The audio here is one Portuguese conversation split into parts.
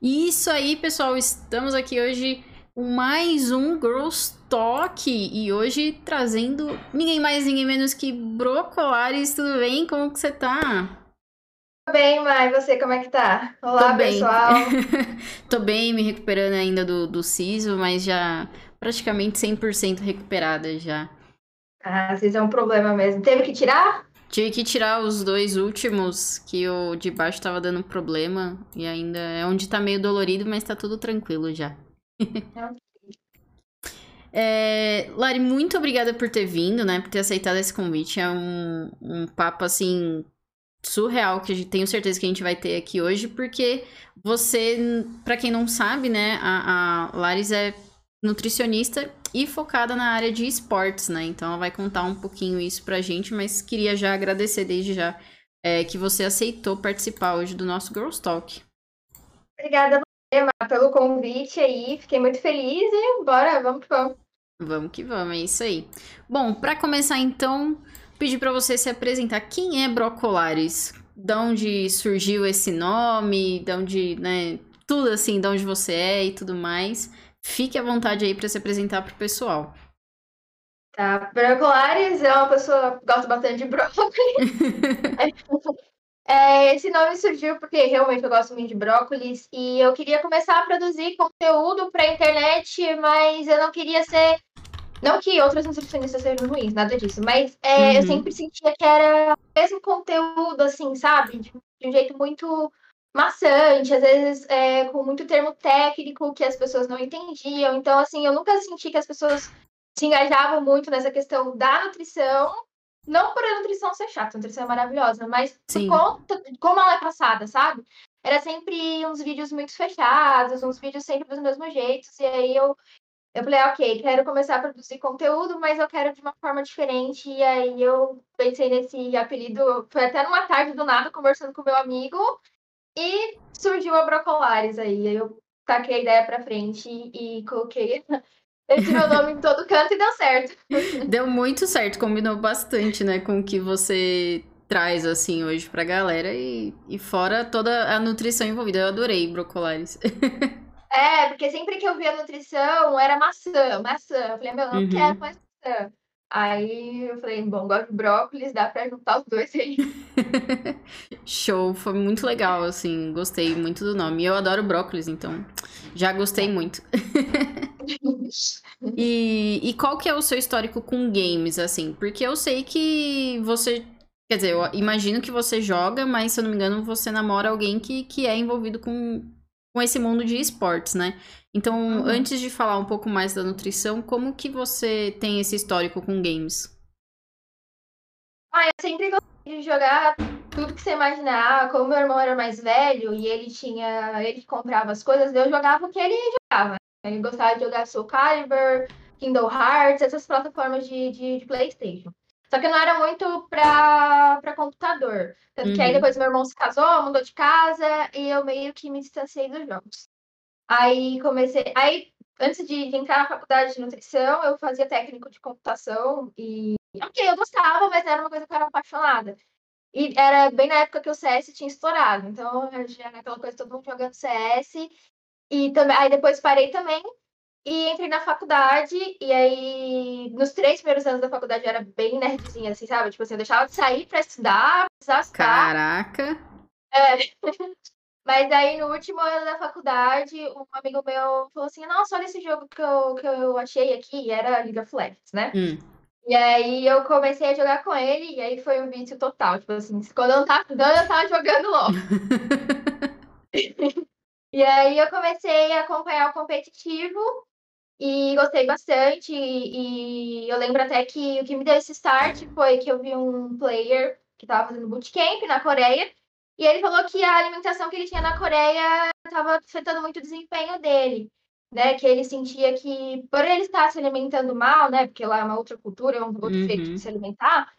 Isso aí, pessoal, estamos aqui hoje com mais um Girls Talk e hoje trazendo ninguém mais, ninguém menos que Brocolares. Tudo bem? Como que você tá? Tô bem, Mai. Você, como é que tá? Olá, Tô pessoal. Tô bem, me recuperando ainda do, do siso, mas já praticamente 100% recuperada já. Ah, vocês é um problema mesmo. Teve que tirar? Tive que tirar os dois últimos, que o de baixo tava dando problema. E ainda é onde tá meio dolorido, mas tá tudo tranquilo já. É, Lari, muito obrigada por ter vindo, né? Por ter aceitado esse convite. É um, um papo, assim, surreal que tenho certeza que a gente vai ter aqui hoje, porque você, pra quem não sabe, né? A, a Laris é nutricionista e focada na área de esportes, né? Então ela vai contar um pouquinho isso pra gente, mas queria já agradecer desde já é, que você aceitou participar hoje do nosso Girls Talk. Obrigada você, Má, pelo convite aí. Fiquei muito feliz e bora, vamos que vamos. Vamos que vamos, é isso aí. Bom, para começar então, pedir para você se apresentar. Quem é Brocolares? De onde surgiu esse nome? De onde, né? Tudo assim, de onde você é e tudo mais. Fique à vontade aí para se apresentar pro pessoal. Tá, Brocolares é uma pessoa que gosta bastante de brócolis. É, esse nome surgiu porque realmente eu gosto muito de brócolis e eu queria começar a produzir conteúdo para internet, mas eu não queria ser. Não que outros nutricionistas sejam ruins, nada disso, mas é, eu Uhum. sempre sentia que era o mesmo conteúdo, assim, sabe? De um jeito muito maçante, às vezes é, com muito termo técnico que as pessoas não entendiam. Então, assim, eu nunca senti que as pessoas se engajavam muito nessa questão da nutrição. Não por a nutrição ser chata, a nutrição é maravilhosa, mas por conta de como ela é passada, sabe? Era sempre uns vídeos muito fechados, uns vídeos sempre dos mesmos jeitos, e aí eu, eu falei, "Ah, ok, quero começar a produzir conteúdo, mas eu quero de uma forma diferente, e aí eu pensei nesse apelido, foi até numa tarde do nada, conversando com meu amigo, e surgiu a Brocolares aí, aí eu taquei a ideia pra frente e, e coloquei esse meu nome em todo canto e deu certo. Deu muito certo, combinou bastante, né, com o que você traz, assim, hoje pra galera e, e fora toda a nutrição envolvida. Eu adorei Brocolares. É, porque sempre que eu via nutrição era maçã, maçã. Eu falei, meu, não Uhum. quero mais maçã. Aí eu falei, bom, gosto de brócolis, dá pra juntar os dois aí. Show, foi muito legal, assim, gostei muito do nome. E eu adoro brócolis, então já gostei muito. E, e qual que é o seu histórico com games, assim? Porque eu sei que você. Quer dizer, eu imagino que você joga, mas se eu não me engano, você namora alguém que, que é envolvido com, com esse mundo de esportes, né? Então, Uhum. antes de falar um pouco mais da nutrição, como que você tem esse histórico com games? Ah, eu sempre gostei de jogar tudo que você imaginar. Como meu irmão era mais velho e ele tinha. ele que comprava as coisas, eu jogava o que ele jogava. Ele gostava de jogar Soul Calibur, Kingdom Hearts, essas plataformas de, de, de Playstation. Só que não era muito pra, pra computador. Tanto que aí Uhum. depois meu irmão se casou, mudou de casa e eu meio que me distanciei dos jogos. Aí comecei. Aí, antes de, de entrar na faculdade de nutrição, eu fazia técnico de computação e. Ok, eu gostava, mas era uma coisa que eu era apaixonada. E era bem na época que o CS tinha estourado. Então, já era aquela coisa, todo mundo jogando CS. E também, aí depois parei também e entrei na faculdade. E aí, nos três primeiros anos da faculdade, eu era bem nerdzinha, assim, sabe? Tipo assim, eu deixava de sair pra estudar, precisava estudar. Caraca! É. Mas aí, no último ano da faculdade, um amigo meu falou assim: Nossa, olha esse jogo que eu, que eu achei aqui. E era League of Legends, né? Hum. E aí eu comecei a jogar com ele, e aí foi um vício total. Tipo assim, quando eu não tava estudando, eu tava jogando LOL. E aí eu comecei a acompanhar o competitivo e gostei bastante. E, e eu lembro até que o que me deu esse start foi que eu vi um player que estava fazendo bootcamp na Coreia. E ele falou que a alimentação que ele tinha na Coreia estava afetando muito o desempenho dele. Né, que ele sentia que, por ele estar se alimentando mal, né, porque lá é uma outra cultura, é um outro jeito Uhum. de se alimentar,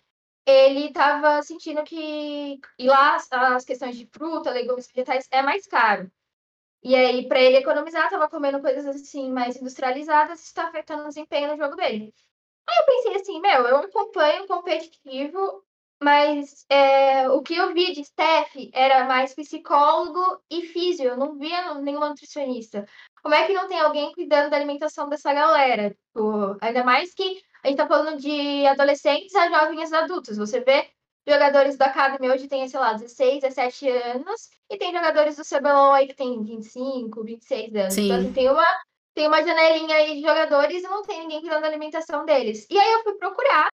ele estava sentindo que. E lá as, as questões de fruta, legumes, vegetais é mais caro. E aí, para ele economizar, estava comendo coisas assim mais industrializadas, isso está afetando o desempenho no jogo dele. Aí eu pensei assim, meu, eu acompanho competitivo, mas é, o que eu via de staff era mais psicólogo e físio, eu não via nenhuma nutricionista. Como é que não tem alguém cuidando da alimentação dessa galera? Tipo, ainda mais que a gente tá falando de adolescentes a jovens adultos. Você vê jogadores da Academy hoje tem, sei lá, 16, 17 anos, e tem jogadores do CBLOL aí que tem 25, 26 anos. Sim. Então, assim, tem uma, tem uma janelinha aí de jogadores e não tem ninguém cuidando da alimentação deles. E aí eu fui procurar,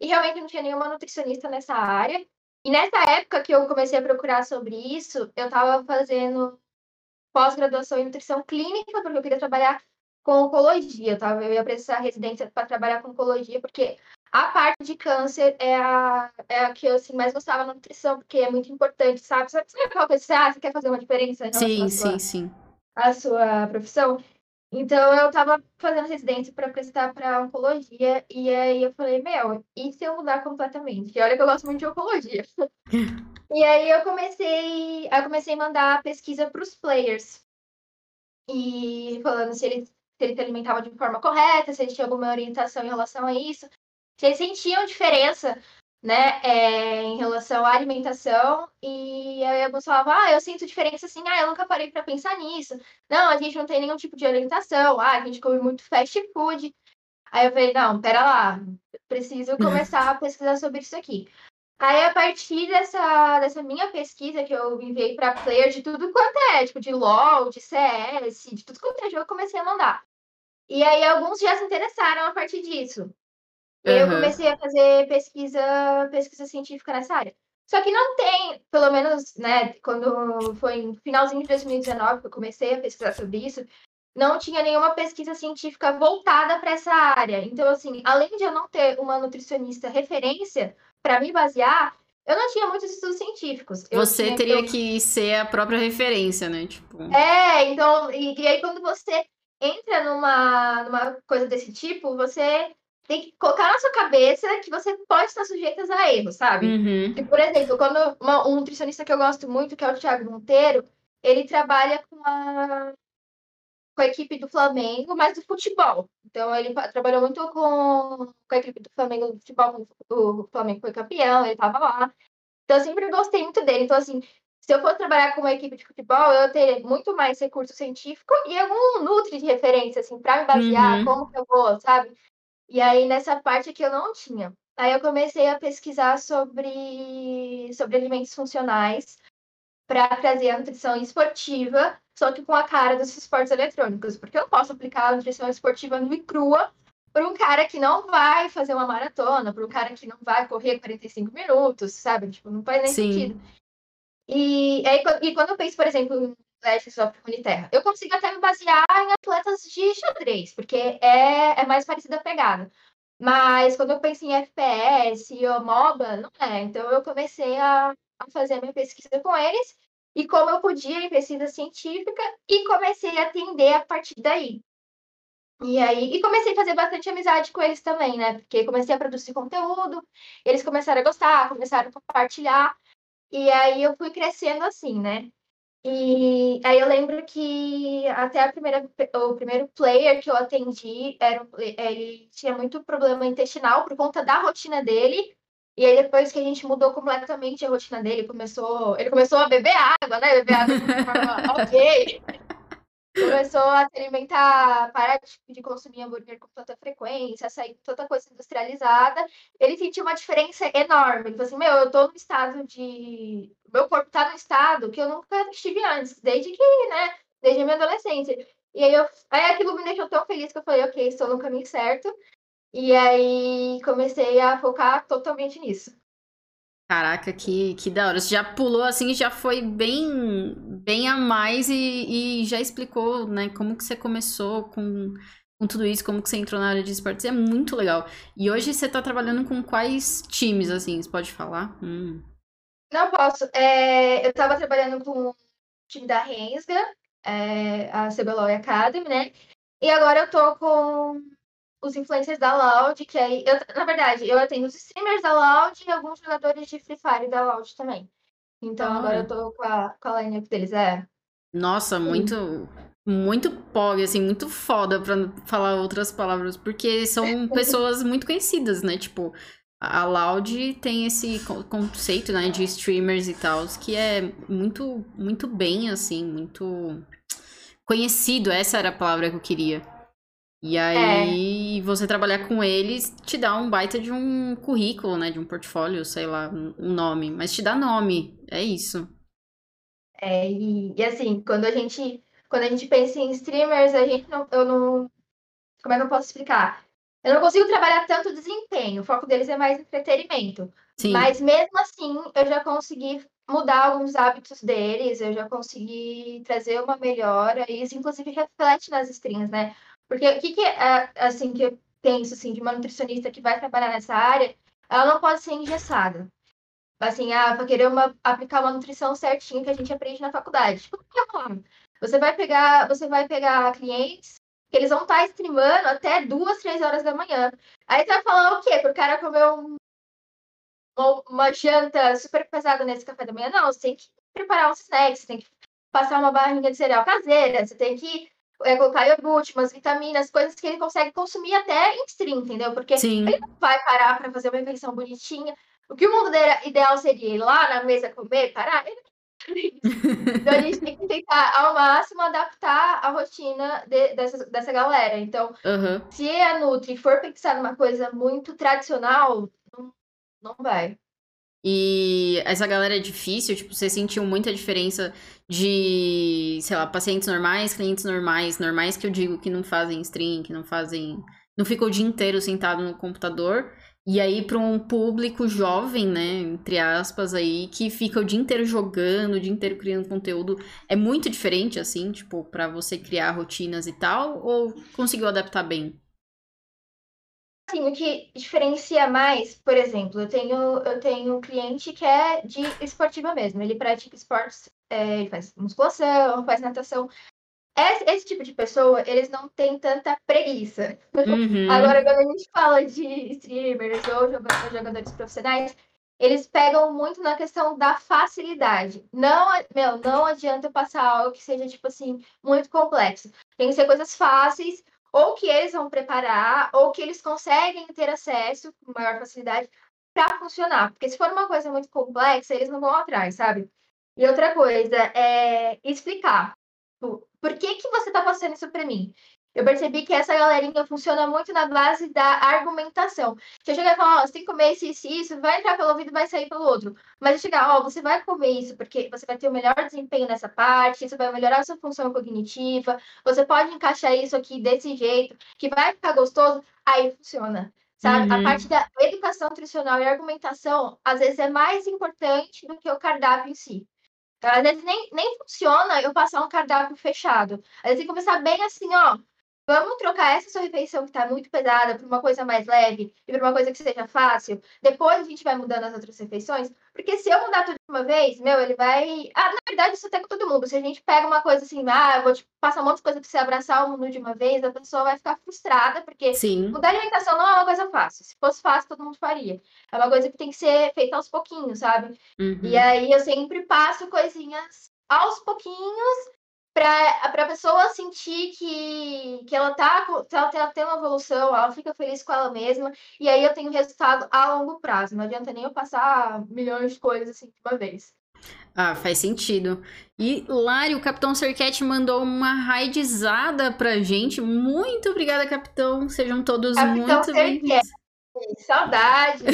e realmente não tinha nenhuma nutricionista nessa área. E nessa época que eu comecei a procurar sobre isso, eu estava fazendo pós-graduação em nutrição clínica, porque eu queria trabalhar com oncologia, tá? Eu ia precisar residência para trabalhar com oncologia, porque a parte de câncer é a, é a que eu assim, mais gostava na nutrição, porque é muito importante, sabe? Sabe, sabe aquela coisa que você, ah, você quer fazer uma diferença? Sim, sim, sim. A sua profissão? Então, eu estava fazendo residência para prestar para oncologia, e aí eu falei, meu, e se eu mudar completamente? E olha que eu gosto muito de oncologia. e aí eu comecei, eu comecei a mandar pesquisa para os players. E falando se eles, se eles se alimentavam de forma correta, se eles tinham alguma orientação em relação a isso. Eles sentiam diferença né, é, em relação à alimentação, e aí alguns falavam, ah, eu sinto diferença assim, ah, eu nunca parei para pensar nisso. Não, a gente não tem nenhum tipo de orientação, ah, a gente come muito fast food. Aí eu falei, não, pera lá, preciso começar a pesquisar sobre isso aqui. Aí, a partir dessa, dessa minha pesquisa, que eu enviei para player de tudo quanto é, tipo, de LOL, de CS, de tudo quanto é jogo, eu comecei a mandar. E aí, alguns já se interessaram a partir disso. Eu comecei a fazer pesquisa, pesquisa científica nessa área. Só que não tem, pelo menos, né, quando foi em finalzinho de 2019 que eu comecei a pesquisar sobre isso, não tinha nenhuma pesquisa científica voltada para essa área. Então, assim, além de eu não ter uma nutricionista referência para me basear, eu não tinha muitos estudos científicos. Eu você teria que... que ser a própria referência, né? Tipo... É, então, e, e aí quando você entra numa, numa coisa desse tipo, você tem que colocar na sua cabeça que você pode estar sujeita a erros, sabe? Uhum. E, por exemplo, quando uma, um nutricionista que eu gosto muito, que é o Thiago Monteiro, ele trabalha com a, com a equipe do Flamengo, mas do futebol. Então, ele trabalhou muito com, com a equipe do Flamengo do futebol, o Flamengo foi campeão, ele estava lá. Então, eu sempre gostei muito dele. Então, assim, se eu for trabalhar com uma equipe de futebol, eu teria muito mais recurso científico e algum nutri de referência, assim, para me basear, uhum. como que eu vou, sabe? E aí, nessa parte que eu não tinha. Aí eu comecei a pesquisar sobre, sobre alimentos funcionais para trazer a nutrição esportiva, só que com a cara dos esportes eletrônicos, porque eu não posso aplicar a nutrição esportiva nua e crua para um cara que não vai fazer uma maratona, para um cara que não vai correr 45 minutos, sabe? Tipo, não faz nem Sim. sentido. E, aí, e quando eu penso, por exemplo, Legends of Runeterra. Eu consigo até me basear em atletas de xadrez, porque é, é mais parecida a pegada. Mas quando eu penso em FPS ou MOBA, não é. Então eu comecei a, a fazer a minha pesquisa com eles e como eu podia em pesquisa científica e comecei a atender a partir daí. E aí, e comecei a fazer bastante amizade com eles também, né? Porque comecei a produzir conteúdo, eles começaram a gostar, começaram a compartilhar, e aí eu fui crescendo assim, né? E aí eu lembro que até a primeira, o primeiro player que eu atendi era ele tinha muito problema intestinal por conta da rotina dele. E aí depois que a gente mudou completamente a rotina dele, começou, ele começou a beber água, né? Beber água de forma ok começou a alimentar, parar de, de consumir hambúrguer com tanta frequência, sair com tanta coisa industrializada, ele sentiu uma diferença enorme. Ele falou assim, meu, eu tô num estado de... Meu corpo tá num estado que eu nunca estive antes, desde que, né, desde a minha adolescência. E aí, eu, aí aquilo me deixou tão feliz que eu falei, ok, estou no caminho certo. E aí comecei a focar totalmente nisso. Caraca, que, que da hora. Você já pulou assim, já foi bem, bem a mais e, e já explicou, né, como que você começou com, com tudo isso, como que você entrou na área de esportes. É muito legal. E hoje você tá trabalhando com quais times, assim? Você pode falar? Hum. Não posso. É, eu tava trabalhando com o time da Rensga, é, a CBLOL Academy, né? E agora eu tô com os influencers da Loud, que aí, eu, na verdade, eu atendo os streamers da Loud e alguns jogadores de Free Fire da Loud também. Então ah. agora eu tô com a, com a line deles, é. Nossa, muito, muito pog, assim, muito foda pra falar outras palavras, porque são pessoas muito conhecidas, né? Tipo, a Loud tem esse conceito, né, de streamers e tal, que é muito, muito bem, assim, muito conhecido. Essa era a palavra que eu queria. E aí, é. você trabalhar com eles te dá um baita de um currículo, né, de um portfólio, sei lá, um nome. Mas te dá nome, é isso. É, e, e assim, quando a gente quando a gente pensa em streamers, a gente não, eu não, como é que eu posso explicar? Eu não consigo trabalhar tanto desempenho, o foco deles é mais entretenimento. Sim. Mas mesmo assim, eu já consegui mudar alguns hábitos deles, eu já consegui trazer uma melhora, e isso inclusive reflete nas streams, né? Porque o que, que é, assim, que eu penso, assim, de uma nutricionista que vai trabalhar nessa área, ela não pode ser engessada. Assim, ah, para querer uma, aplicar uma nutrição certinha que a gente aprende na faculdade. Tipo, você vai pegar, você vai pegar clientes que eles vão estar tá streamando até duas, três horas da manhã. Aí você vai falar o quê? Pro cara comer um, uma janta super pesada nesse café da manhã? Não, você tem que preparar uns snacks, você tem que passar uma barrinha de cereal caseira, você tem que é, colocar iogurte, umas vitaminas, coisas que ele consegue consumir até em stream, entendeu? Porque Sim. ele não vai parar para fazer uma refeição bonitinha. O que o mundo ideal seria ir lá na mesa comer, parar, ele então a gente tem que tentar ao máximo adaptar a rotina de, dessa, dessa galera. Então, uhum. se a Nutri for pensar numa coisa muito tradicional, não, não vai. E essa galera é difícil, tipo, você sentiu muita diferença de, sei lá, pacientes normais, clientes normais, normais que eu digo que não fazem stream, que não fazem. Não ficam o dia inteiro sentado no computador. E aí, para um público jovem, né, entre aspas, aí, que fica o dia inteiro jogando, o dia inteiro criando conteúdo, é muito diferente, assim, tipo, para você criar rotinas e tal, ou conseguiu adaptar bem? Assim, o que diferencia mais, por exemplo, eu tenho, eu tenho um cliente que é de esportiva mesmo, ele pratica esportes, é, ele faz musculação, faz natação, esse, esse, tipo de pessoa, eles não têm tanta preguiça. Uhum. Agora, quando a gente fala de streamers ou jogadores profissionais, eles pegam muito na questão da facilidade. Não, meu, não adianta passar algo que seja, tipo assim, muito complexo. Tem que ser coisas fáceis, ou que eles vão preparar, ou que eles conseguem ter acesso com maior facilidade para funcionar. Porque se for uma coisa muito complexa, eles não vão atrás, sabe? E outra coisa é explicar. Tipo, por que, que você está passando isso para mim? Eu percebi que essa galerinha funciona muito na base da argumentação. Se eu chegar e falar, ó, oh, você tem que comer isso, isso, isso, vai entrar pelo ouvido e vai sair pelo outro. Mas eu chegar, ó, oh, você vai comer isso porque você vai ter o melhor desempenho nessa parte, isso vai melhorar a sua função cognitiva, você pode encaixar isso aqui desse jeito, que vai ficar gostoso, aí funciona. Sabe? Uhum. A parte da educação nutricional e argumentação, às vezes, é mais importante do que o cardápio em si. Às vezes nem, nem funciona eu passar um cardápio fechado. Às vezes tem que começar bem assim, ó. Vamos trocar essa sua refeição que está muito pesada para uma coisa mais leve e para uma coisa que seja fácil. Depois a gente vai mudando as outras refeições. Porque se eu mudar tudo de uma vez, meu, ele vai. Ah, na verdade, isso até com todo mundo. Se a gente pega uma coisa assim, ah, eu vou te passar um monte de coisa para você abraçar o mundo de uma vez, a pessoa vai ficar frustrada, porque Sim. mudar de alimentação não é uma coisa fácil. Se fosse fácil, todo mundo faria. É uma coisa que tem que ser feita aos pouquinhos, sabe? Uhum. E aí eu sempre passo coisinhas aos pouquinhos para a pessoa sentir que, que ela tá ela tem, ela tem uma evolução, ela fica feliz com ela mesma, e aí eu tenho resultado a longo prazo. Não adianta nem eu passar milhões de coisas assim de uma vez. Ah, faz sentido. E Lari, o Capitão Serquete mandou uma raidizada pra gente. Muito obrigada, Capitão. Sejam todos Capitão muito bem-vindos. Saudade!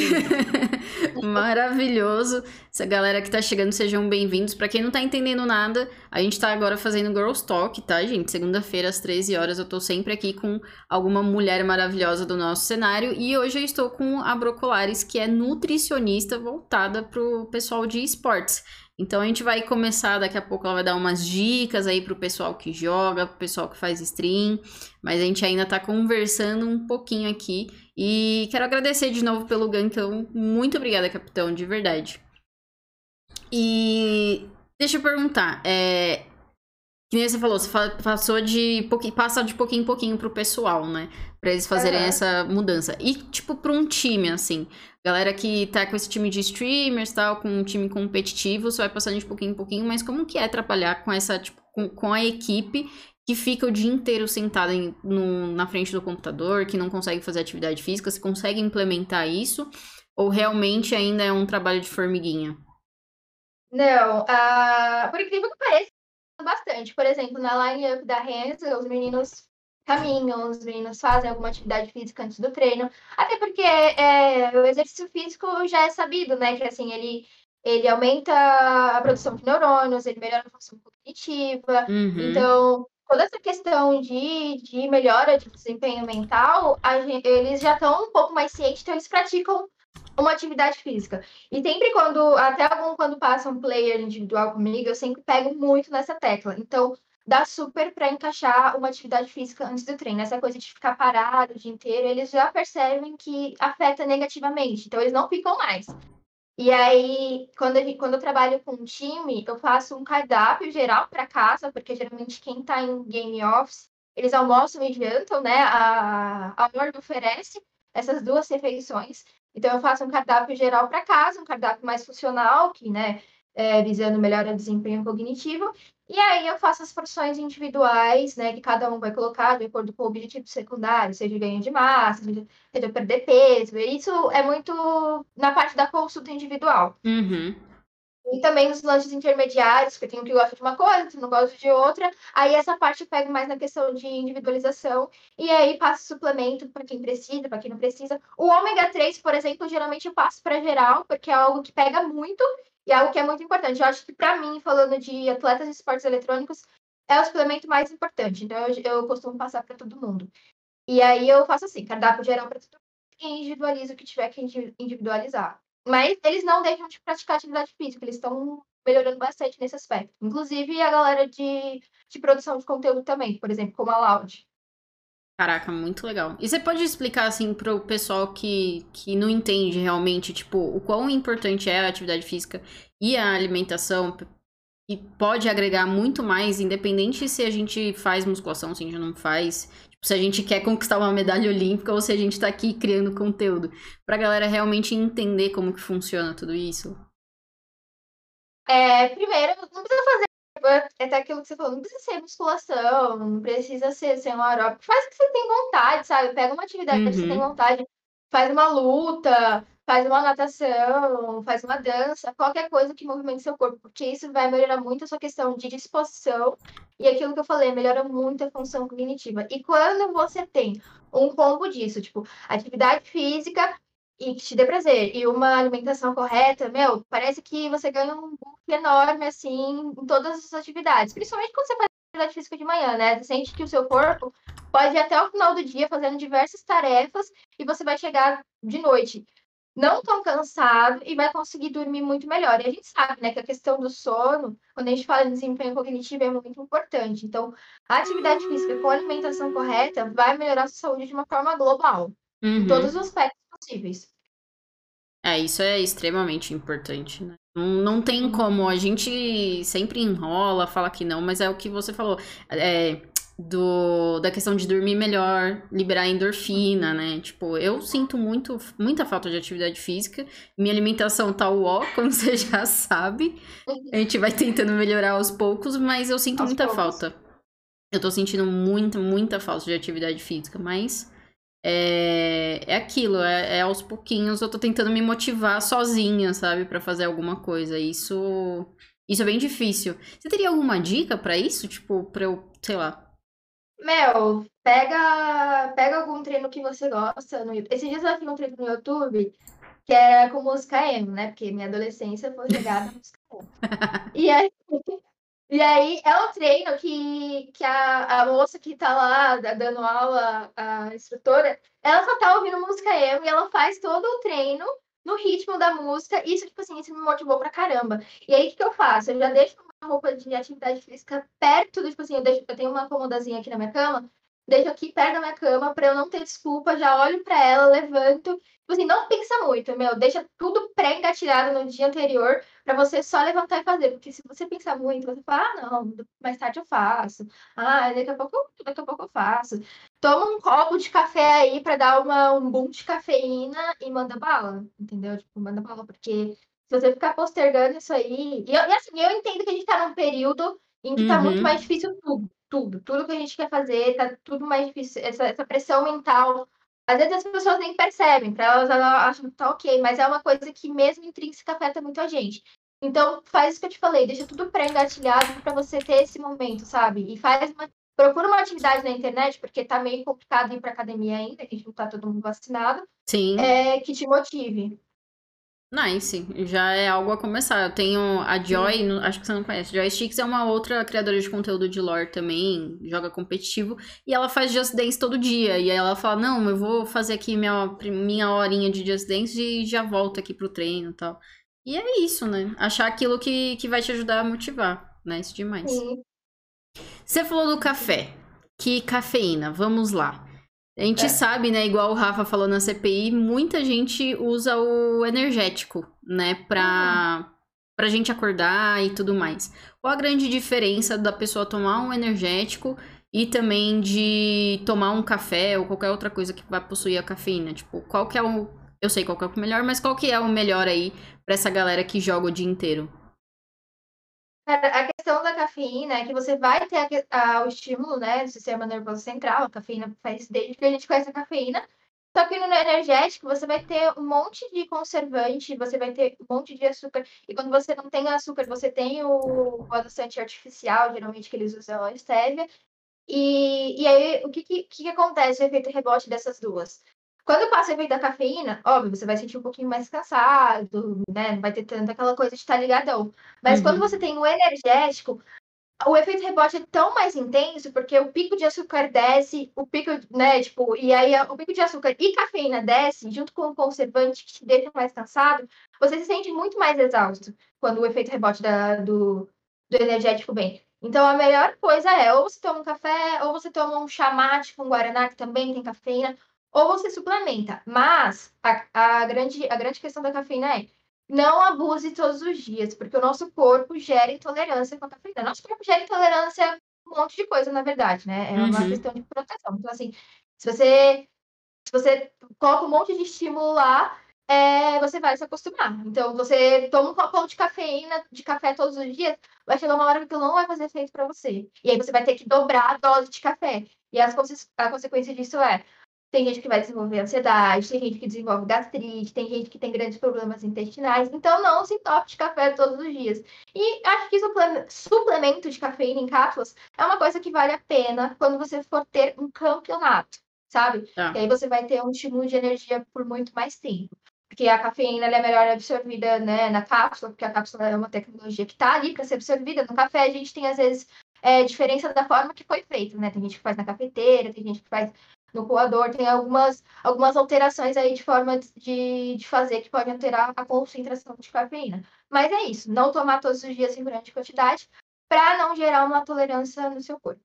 Maravilhoso. Essa galera que tá chegando, sejam bem-vindos. Para quem não tá entendendo nada, a gente tá agora fazendo Girls Talk, tá, gente? Segunda-feira, às 13 horas, eu tô sempre aqui com alguma mulher maravilhosa do nosso cenário. E hoje eu estou com a Brocolares, que é nutricionista voltada pro pessoal de esportes. Então a gente vai começar, daqui a pouco ela vai dar umas dicas aí pro pessoal que joga, pro pessoal que faz stream, mas a gente ainda tá conversando um pouquinho aqui e quero agradecer de novo pelo gankão. Muito obrigada, capitão, de verdade. E deixa eu perguntar, é, que nem você falou, você passou de passa de pouquinho em pouquinho pro pessoal, né? Pra eles fazerem uhum. essa mudança. E, tipo, pra um time, assim. Galera que tá com esse time de streamers tal, com um time competitivo, você vai passando de pouquinho em pouquinho, mas como que é trabalhar com essa, tipo, com, com a equipe que fica o dia inteiro sentada em, no, na frente do computador, que não consegue fazer atividade física, você consegue implementar isso? Ou realmente ainda é um trabalho de formiguinha? Não, uh, por incrível que pareça, bastante. Por exemplo, na line-up da Hands, os meninos caminham, os meninos fazem alguma atividade física antes do treino. Até porque é, o exercício físico já é sabido, né? Que assim, ele, ele aumenta a produção de neurônios, ele melhora a função cognitiva. Uhum. Então, toda essa questão de, de melhora de desempenho mental, gente, eles já estão um pouco mais cientes, então eles praticam uma atividade física. E sempre quando, até algum quando passa um player individual comigo, eu sempre pego muito nessa tecla. Então, dá super para encaixar uma atividade física antes do treino. Essa coisa de ficar parado o dia inteiro, eles já percebem que afeta negativamente. Então, eles não ficam mais. E aí, quando, quando eu trabalho com um time, eu faço um cardápio geral para casa, porque geralmente quem está em game office, eles almoçam e jantam, né? A, a Word oferece essas duas refeições. Então, eu faço um cardápio geral para casa, um cardápio mais funcional, que, né, é, visando melhor o desempenho cognitivo. E aí eu faço as porções individuais, né, que cada um vai colocar de acordo com o objetivo secundário, seja ganho de massa, seja perder peso. Isso é muito na parte da consulta individual. Uhum. E também nos lanches intermediários, porque tem um que gosta de uma coisa, outro não gosta de outra. Aí essa parte eu pego mais na questão de individualização. E aí passo suplemento para quem precisa, para quem não precisa. O ômega 3, por exemplo, geralmente eu passo para geral, porque é algo que pega muito e é algo que é muito importante. Eu acho que para mim, falando de atletas de esportes eletrônicos, é o suplemento mais importante. Então eu, eu costumo passar para todo mundo. E aí eu faço assim, cardápio geral para todo mundo e individualizo o que tiver que individualizar. Mas eles não deixam de praticar atividade física, eles estão melhorando bastante nesse aspecto. Inclusive a galera de, de produção de conteúdo também, por exemplo, como a Loud. Caraca, muito legal. E você pode explicar, assim, pro pessoal que, que não entende realmente, tipo, o quão importante é a atividade física e a alimentação e pode agregar muito mais, independente se a gente faz musculação, se a gente não faz, se a gente quer conquistar uma medalha olímpica ou se a gente tá aqui criando conteúdo. Pra galera realmente entender como que funciona tudo isso. É, primeiro, não precisa fazer até aquilo que você falou, não precisa ser musculação, não precisa ser, ser um aeróbico. Faz o que você tem vontade, sabe? Pega uma atividade uhum. que você tem uhum. vontade, faz uma luta, faz uma natação, faz uma dança, qualquer coisa que movimente seu corpo, porque isso vai melhorar muito a sua questão de disposição e aquilo que eu falei, melhora muito a função cognitiva. E quando você tem um combo disso, tipo, atividade física e que te dê prazer e uma alimentação correta, meu, parece que você ganha um buff enorme, assim, em todas as atividades. Principalmente quando você faz atividade física de manhã, né? Você sente que o seu corpo pode ir até o final do dia fazendo diversas tarefas e você vai chegar de noite não tão cansado e vai conseguir dormir muito melhor. E a gente sabe, né, que a questão do sono, quando a gente fala de desempenho cognitivo, é muito importante. Então, a atividade física com a alimentação correta vai melhorar a sua saúde de uma forma global, uhum. em todos os aspectos possíveis. É, isso é extremamente importante, né? Não, não tem como, a gente sempre enrola, fala que não, mas é o que você falou. É, do, da questão de dormir melhor, liberar endorfina, né? Tipo, eu sinto muito, muita falta de atividade física. Minha alimentação tá ó, como você já sabe. A gente vai tentando melhorar aos poucos, mas eu sinto aos muita poucos. falta. Eu tô sentindo muita, muita falta de atividade física, mas é, é aquilo, é, é aos pouquinhos eu tô tentando me motivar sozinha, sabe, para fazer alguma coisa. Isso isso é bem difícil. Você teria alguma dica para isso? Tipo, pra eu, sei lá, Mel, pega, pega algum treino que você gosta. No... Esses dias eu vi um treino no YouTube que era com música emo, né? Porque minha adolescência foi regada a música emo. e aí, e aí é um treino que, que a, a moça que tá lá dando aula, a instrutora, ela só tá ouvindo música emo e ela faz todo o treino no ritmo da música. Isso, tipo assim, isso me motivou pra caramba. E aí, o que, que eu faço? Eu já deixo roupa de atividade física perto do, tipo assim, eu, deixo, eu tenho uma comodazinha aqui na minha cama, deixo aqui perto da minha cama para eu não ter desculpa, já olho para ela, levanto. Tipo assim, não pensa muito, meu, deixa tudo pré-engatilhado no dia anterior para você só levantar e fazer. Porque se você pensar muito, você fala, ah, não, mais tarde eu faço. Ah, daqui a pouco, daqui a pouco eu faço. Toma um copo de café aí para dar uma, um boom de cafeína e manda bala, entendeu? Tipo, manda bala, porque se você ficar postergando isso aí. E, eu, e assim, eu entendo que a gente está num período em que está uhum. muito mais difícil tudo. Tudo. Tudo que a gente quer fazer, tá tudo mais difícil. Essa, essa pressão mental Às vezes as pessoas nem percebem, para elas elas acham que tá ok, mas é uma coisa que mesmo intrínseca afeta muito a gente. Então, faz isso que eu te falei, deixa tudo pré-engatilhado para você ter esse momento, sabe? E faz uma. Procura uma atividade na internet, porque tá meio complicado ir pra academia ainda, que a gente não tá todo mundo vacinado. Sim. É, que te motive. Nice, já é algo a começar. Eu tenho a Joy, no- acho que você não conhece. Joysticks é uma outra criadora de conteúdo de lore também, joga competitivo, e ela faz Just Dance todo dia. E aí ela fala: Não, eu vou fazer aqui minha, minha horinha de Just Dance e já volto aqui pro treino e tal. E é isso, né? Achar aquilo que, que vai te ajudar a motivar, né? Isso demais. Sim. Você falou do café. Que cafeína, vamos lá. A gente É. sabe, né, igual o Rafa falou na CPI, muita gente usa o energético, né, pra, pra gente acordar e tudo mais. Qual a grande diferença da pessoa tomar um energético e também de tomar um café ou qualquer outra coisa que vai possuir a cafeína? Tipo, qual que é o... Eu sei qual que é o melhor, mas qual que é o melhor aí pra essa galera que joga o dia inteiro? A questão da cafeína é que você vai ter a a- o estímulo, né, do sistema nervoso central. A cafeína faz desde que a gente conhece a cafeína. Só que no energético você vai ter um monte de conservante, você vai ter um monte de açúcar. E quando você não tem açúcar, você tem o, o adoçante artificial, geralmente que eles usam a stevia. E, e aí, o que, que que acontece, o efeito rebote dessas duas? Quando passa o efeito da cafeína, óbvio, você vai sentir um pouquinho mais cansado, né? Não vai ter tanta aquela coisa de estar ligadão. Mas Uhum. quando você tem o energético, o efeito rebote é tão mais intenso, porque o pico de açúcar desce, o pico, né, tipo, e aí o pico de açúcar e cafeína desce, junto com o conservante que te deixa mais cansado, você se sente muito mais exausto quando o efeito rebote da- do, do energético vem. Então a melhor coisa é ou você toma um café, ou você toma um chá mate com guaraná, que também tem cafeína, ou você suplementa. Mas a, a grande, a grande questão da cafeína é não abuse todos os dias, porque o nosso corpo gera intolerância com a cafeína. Nosso corpo gera intolerância a um monte de coisa, na verdade, né? É uma Uhum. questão de proteção. Então, assim, se você, se você coloca um monte de estímulo lá, é, você vai se acostumar. Então, você toma um copão de cafeína, de café todos os dias, vai chegar uma hora que aquilo não vai fazer efeito para você. E aí você vai ter que dobrar a dose de café. E as, a consequência disso é tem gente que vai desenvolver ansiedade, tem gente que desenvolve gastrite, tem gente que tem grandes problemas intestinais. Então, não se tope de café todos os dias. E acho que suple- suplemento de cafeína em cápsulas é uma coisa que vale a pena quando você for ter um campeonato, sabe? Tá. E aí você vai ter um estímulo de energia por muito mais tempo. Porque a cafeína é melhor absorvida né, na cápsula, porque a cápsula é uma tecnologia que está ali para ser absorvida. No café, a gente tem, às vezes, é, diferença da forma que foi feito, né? Tem gente que faz na cafeteira, tem gente que faz no coador, tem algumas, algumas alterações aí de forma de, de fazer que podem alterar a concentração de cafeína. Mas é isso, não tomar todos os dias em grande quantidade para não gerar uma tolerância no seu corpo.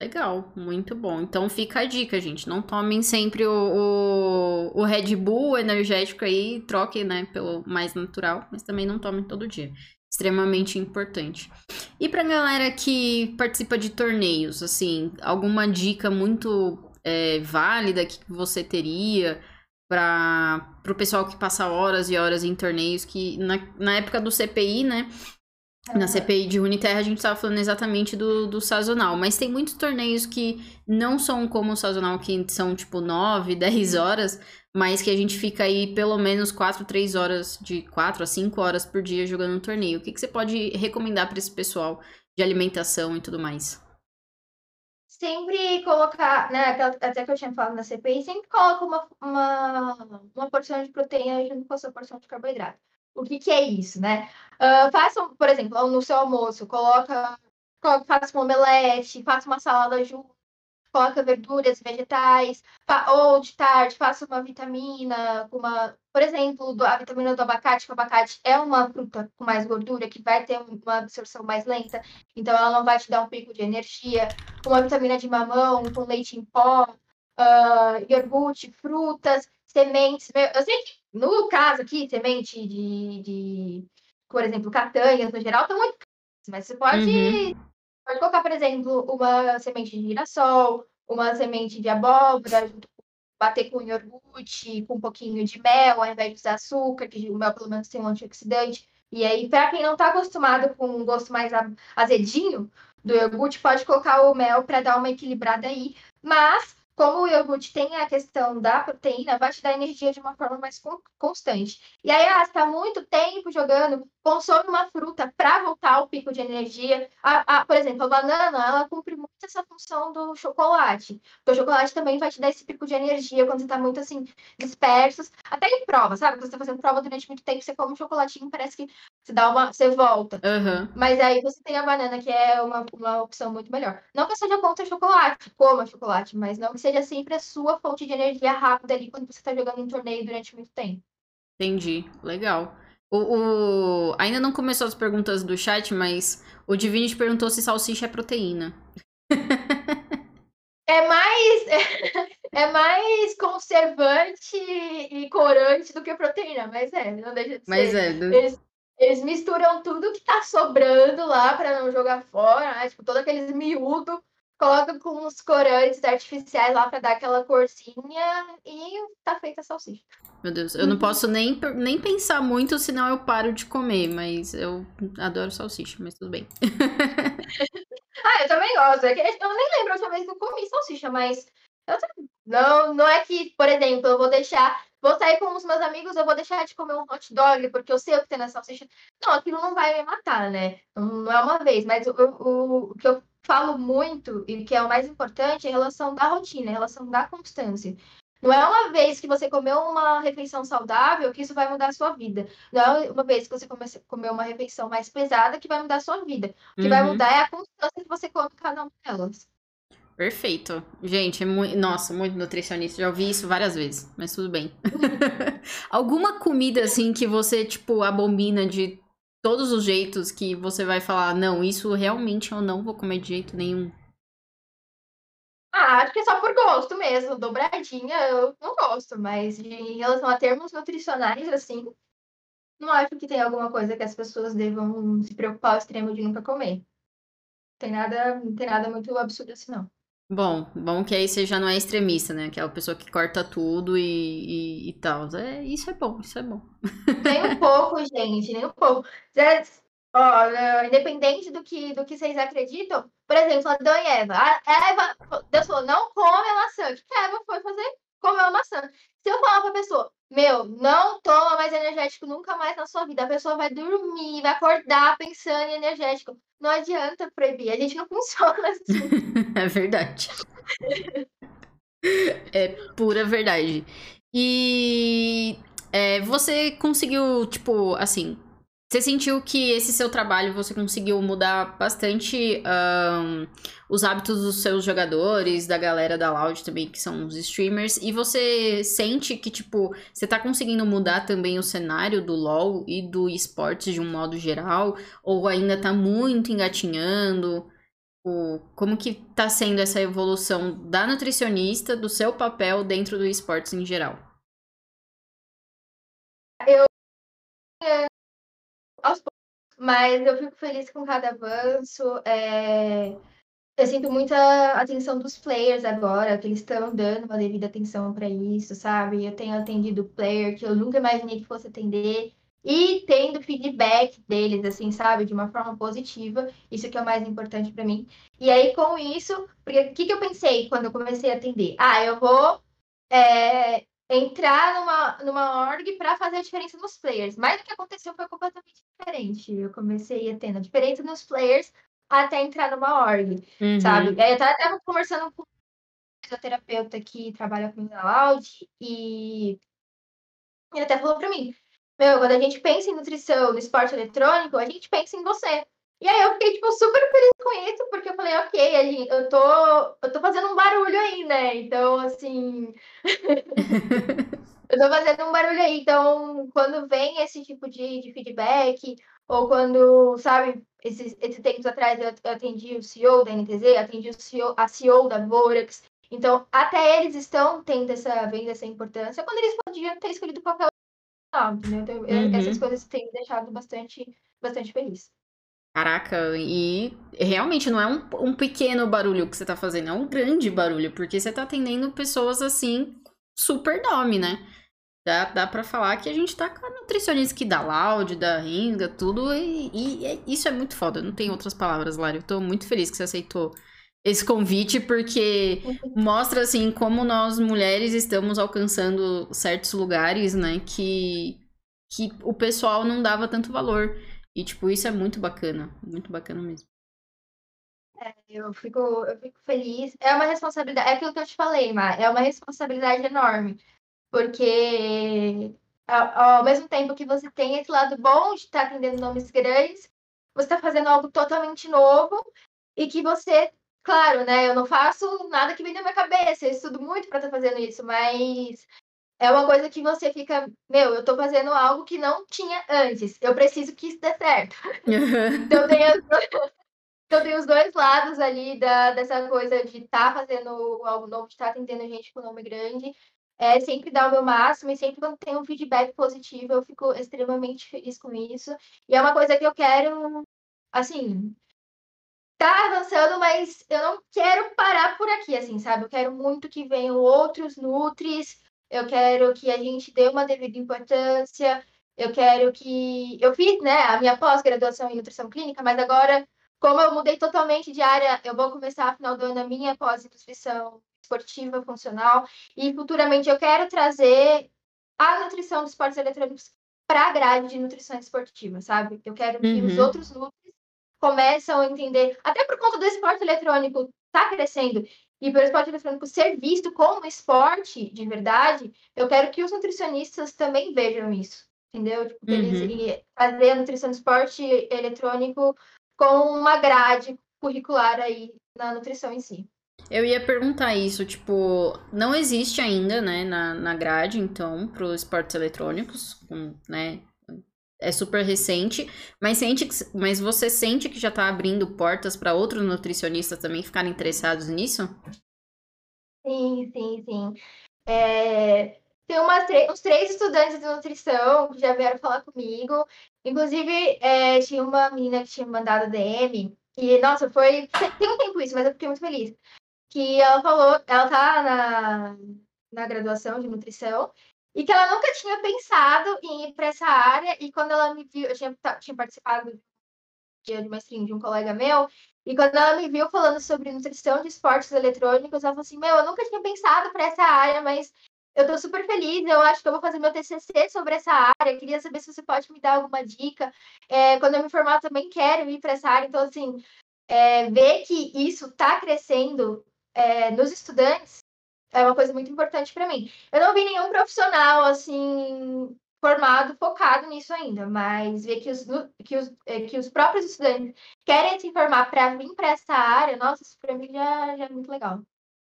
Legal, muito bom. Então fica a dica, gente. Não tomem sempre o, o, o Red Bull energético aí, troquem, né, pelo mais natural, mas também não tomem todo dia. Extremamente importante. E pra galera que participa de torneios, assim, alguma dica muito é, válida que você teria para o pessoal que passa horas e horas em torneios, que na, na época do CPI, né, na CPI de Uniterra a gente estava falando exatamente do, do sazonal, mas tem muitos torneios que não são como o sazonal, que são tipo 9, 10 horas, mas que a gente fica aí pelo menos 4, 3 horas, de 4 a 5 horas por dia jogando um torneio. O que, que você pode recomendar para esse pessoal de alimentação e tudo mais? Sempre colocar, né, até que eu tinha falado na CPI, sempre coloca uma, uma, uma porção de proteína junto com a sua porção de carboidrato. O que, que é isso, né? Ah, faça, por exemplo, no seu almoço, coloca, coloca faça um omelete, faça uma salada junto, coloca verduras, vegetais, ou de tarde, faça uma vitamina, uma, por exemplo, a vitamina do abacate, que o abacate é uma fruta com mais gordura, que vai ter uma absorção mais lenta, então ela não vai te dar um pico de energia uma vitamina de mamão, com leite em pó, ah, iogurte, frutas, sementes. Eu sei que no caso aqui, semente de, de por exemplo, castanhas no geral, estão muito caras, mas você pode, Uhum. pode colocar, por exemplo, uma semente de girassol, uma semente de abóbora, bater com iogurte, com um pouquinho de mel, ao invés de usar açúcar, que o mel pelo menos tem um antioxidante. E aí, para quem não está acostumado com um gosto mais azedinho, do iogurte, pode colocar o mel para dar uma equilibrada aí. Mas como o iogurte tem a questão da proteína, vai te dar energia de uma forma mais constante. E aí, ah, está muito tempo jogando, consome uma fruta para voltar ao pico de energia. A, a, por exemplo, a banana, ela cumpre muito essa função do chocolate. Porque o chocolate também vai te dar esse pico de energia quando você está muito assim, dispersos. Até em prova, sabe? Quando você está fazendo prova durante muito tempo, você come um chocolatinho, parece que você dá uma. você volta. Uhum. Mas aí você tem a banana, que é uma, uma opção muito melhor. Não que seja contra chocolate, coma chocolate, mas não que seja sempre a sua fonte de energia rápida ali quando você está jogando um torneio durante muito tempo. Entendi, legal. O, o, Ainda não começou as perguntas do chat, mas o Divinity perguntou se salsicha é proteína. É mais, é mais conservante e corante do que proteína, mas é, não deixa de mas ser. É, do... eles, eles misturam tudo que tá sobrando lá para não jogar fora, né? Tipo, todo aqueles miúdo coloca com uns corantes artificiais lá para dar aquela corzinha e tá feita a salsicha. Meu Deus, eu não uhum. posso nem, nem pensar muito, senão eu paro de comer, mas eu adoro salsicha, mas tudo bem. ah, eu também gosto. É eu nem lembro a última vez que eu comi salsicha, mas eu não, não é que, por exemplo, eu vou deixar, vou sair com os meus amigos, eu vou deixar de comer um hot dog porque eu sei o que tem na salsicha. Não, aquilo não vai me matar, né? Não é uma vez, mas o, o, o que eu falo muito e que é o mais importante é a relação da rotina, a relação da constância. Não é uma vez que você comeu uma refeição saudável que isso vai mudar a sua vida. Não é uma vez que você comeu uma refeição mais pesada que vai mudar a sua vida. O que uhum. vai mudar é a constância que você come cada uma delas. Perfeito. Gente, é muito. Nossa, muito nutricionista. Já ouvi isso várias vezes, mas tudo bem. Alguma comida assim que você, tipo, abomina de todos os jeitos que você vai falar, não, isso realmente eu não vou comer de jeito nenhum. Ah, acho que é só por gosto mesmo. Dobradinha eu não gosto, mas em relação a termos nutricionais, assim, não acho que tem alguma coisa que as pessoas devam se preocupar ao extremo de nunca comer. Tem nada, não tem nada muito absurdo assim, não. Bom, bom que aí você já não é extremista, né? Aquela pessoa que corta tudo e, e, e tal. É, isso é bom, isso é bom. Nem um pouco, gente, nem um pouco. ó, independente do que, do que vocês acreditam, por exemplo, Adão e Eva. A Eva, Deus falou, não come a maçã. O que a Eva foi fazer? Comeu a maçã. Se eu falar pra pessoa, meu, não toma mais energético nunca mais na sua vida, a pessoa vai dormir, vai acordar pensando em energético. Não adianta proibir, a gente não funciona assim. é verdade. é pura verdade. E é, você conseguiu, tipo, assim, você sentiu que esse seu trabalho você conseguiu mudar bastante um, os hábitos dos seus jogadores, da galera da Loud também, que são os streamers, e você sente que, tipo, você tá conseguindo mudar também o cenário do LoL e do esportes de um modo geral, ou ainda tá muito engatinhando? O, como que tá sendo essa evolução da nutricionista, do seu papel dentro do esportes em geral? Eu aos poucos, mas eu fico feliz com cada avanço. É... Eu sinto muita atenção dos players agora, que eles estão dando uma devida atenção para isso, sabe? Eu tenho atendido player que eu nunca imaginei que fosse atender e tendo feedback deles, assim, sabe, de uma forma positiva. Isso que é o mais importante para mim. E aí, com isso, porque o que, que eu pensei quando eu comecei a atender? Ah, eu vou é, entrar numa, numa org para fazer a diferença nos players. Mas o que aconteceu foi completamente diferente. Eu comecei a ter a diferença nos players até entrar numa org, uhum. sabe? Aí eu estava conversando com um fisioterapeuta que trabalha com a Loud e ele até falou para mim, meu, quando a gente pensa em nutrição no esporte eletrônico, a gente pensa em você. E aí eu fiquei, tipo, super feliz com isso, porque eu falei, ok, eu tô, eu tô fazendo um barulho aí, né? Então, assim. eu tô fazendo um barulho aí. Então, quando vem esse tipo de, de feedback, ou quando, sabe, esses, esses tempos atrás eu, eu atendi o CEO da NTZ, atendi o CEO, a CEO da Vorax. Então, até eles estão tendo essa, vendo essa importância, quando eles podiam ter escolhido qualquer outro, entendeu? Então, uhum. essas coisas têm me deixado bastante, bastante feliz. Caraca, e realmente não é um, um pequeno barulho que você tá fazendo, é um grande barulho, porque você tá atendendo pessoas assim, super nome, né? Dá, dá pra falar que a gente tá com a nutricionista que dá Loud, da Ringa, tudo, e, e, e, isso é muito foda, não tem outras palavras, Lari. Eu tô muito feliz que você aceitou esse convite, porque mostra, assim, como nós mulheres estamos alcançando certos lugares, né, que, que o pessoal não dava tanto valor. E, tipo, isso é muito bacana, muito bacana mesmo. É, eu fico, eu fico feliz. É uma responsabilidade, é aquilo que eu te falei, Mar, é uma responsabilidade enorme. Porque ao, ao mesmo tempo que você tem esse lado bom de estar atendendo nomes grandes, você está fazendo algo totalmente novo e que você, claro, né? Eu não faço nada que vem na minha cabeça, eu estudo muito para estar tá fazendo isso, mas é uma coisa que você fica, meu, eu estou fazendo algo que não tinha antes, eu preciso que isso dê certo. então tem, as... então tem os dois lados ali da, dessa coisa de estar tá fazendo algo novo, de estar tá atendendo gente com nome grande é sempre dar o meu máximo e sempre quando tem um feedback positivo eu fico extremamente feliz com isso. E é uma coisa que eu quero, assim, tá avançando, mas eu não quero parar por aqui, assim, sabe? Eu quero muito que venham outros Nutris, eu quero que a gente dê uma devida importância, eu quero que. Eu fiz, né, a minha pós-graduação em nutrição clínica, mas agora, como eu mudei totalmente de área, eu vou começar a final do ano a minha pós-nutrição esportiva, funcional. E futuramente eu quero trazer a nutrição dos esportes eletrônicos para a grade de nutrição esportiva, sabe? Eu quero que uhum. os outros nutris começam a entender, até por conta do esporte eletrônico tá crescendo e pelo esporte eletrônico ser visto como esporte de verdade, eu quero que os nutricionistas também vejam isso, entendeu? Tipo, uhum. eles fazer a nutrição do esporte eletrônico com uma grade curricular aí na nutrição em si. Eu ia perguntar isso, tipo, não existe ainda, né, na, na grade, então, para os esportes eletrônicos, né, é super recente, mas, sente que, mas você sente que já está abrindo portas para outros nutricionistas também ficarem interessados nisso? Sim, sim, sim. É, tem umas uns três estudantes de nutrição que já vieram falar comigo. Inclusive, é, tinha uma menina que tinha mandado DM. E, nossa, foi. Tem um tempo isso, mas eu fiquei muito feliz que ela falou, ela tá na, na graduação de nutrição, e que ela nunca tinha pensado em ir para essa área, e quando ela me viu, eu tinha, tinha participado de, uma stream de um colega meu, e quando ela me viu falando sobre nutrição de esportes eletrônicos, ela falou assim, meu, eu nunca tinha pensado para essa área, mas eu tô super feliz, eu acho que eu vou fazer meu TCC sobre essa área, queria saber se você pode me dar alguma dica. É, quando eu me formar, também quero ir para essa área. Então, assim, é, ver que isso está crescendo é, nos estudantes é uma coisa muito importante para mim. Eu não vi nenhum profissional assim formado focado nisso ainda, mas ver que os, que os, é, que os próprios estudantes querem se informar para vir para essa área, nossa, isso para mim já, já é muito legal.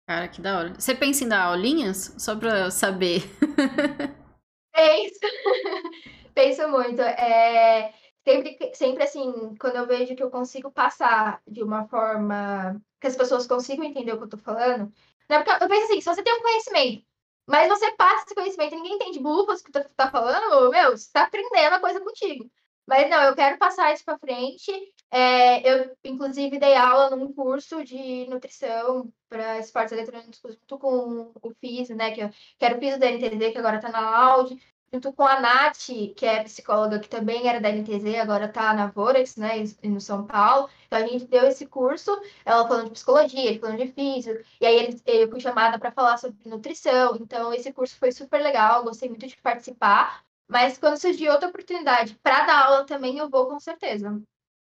Cara, que da hora. Você pensa em dar aulinhas? Só para saber. Penso. Penso muito. É, sempre, sempre assim, quando eu vejo que eu consigo passar de uma forma que as pessoas consigam entender o que eu tô falando. Né? Porque eu penso assim, se você tem um conhecimento, mas você passa esse conhecimento e ninguém entende bulbas que tu tá falando, meu, você tá aprendendo a coisa contigo. Mas não, eu quero passar isso para frente. É, eu, inclusive, dei aula num curso de nutrição para esportes eletrônicos junto com o FIS, né? Que, eu, que era o FIS da NTZ, que agora está na Audi junto com a Nath, que é psicóloga, que também era da NTZ, agora está na Vorex, né, no São Paulo. Então, a gente deu esse curso, ela falando de psicologia, ele falando de físico, e aí eu fui chamada para falar sobre nutrição. Então, esse curso foi super legal, gostei muito de participar. Mas quando surgir outra oportunidade para dar aula também, eu vou com certeza.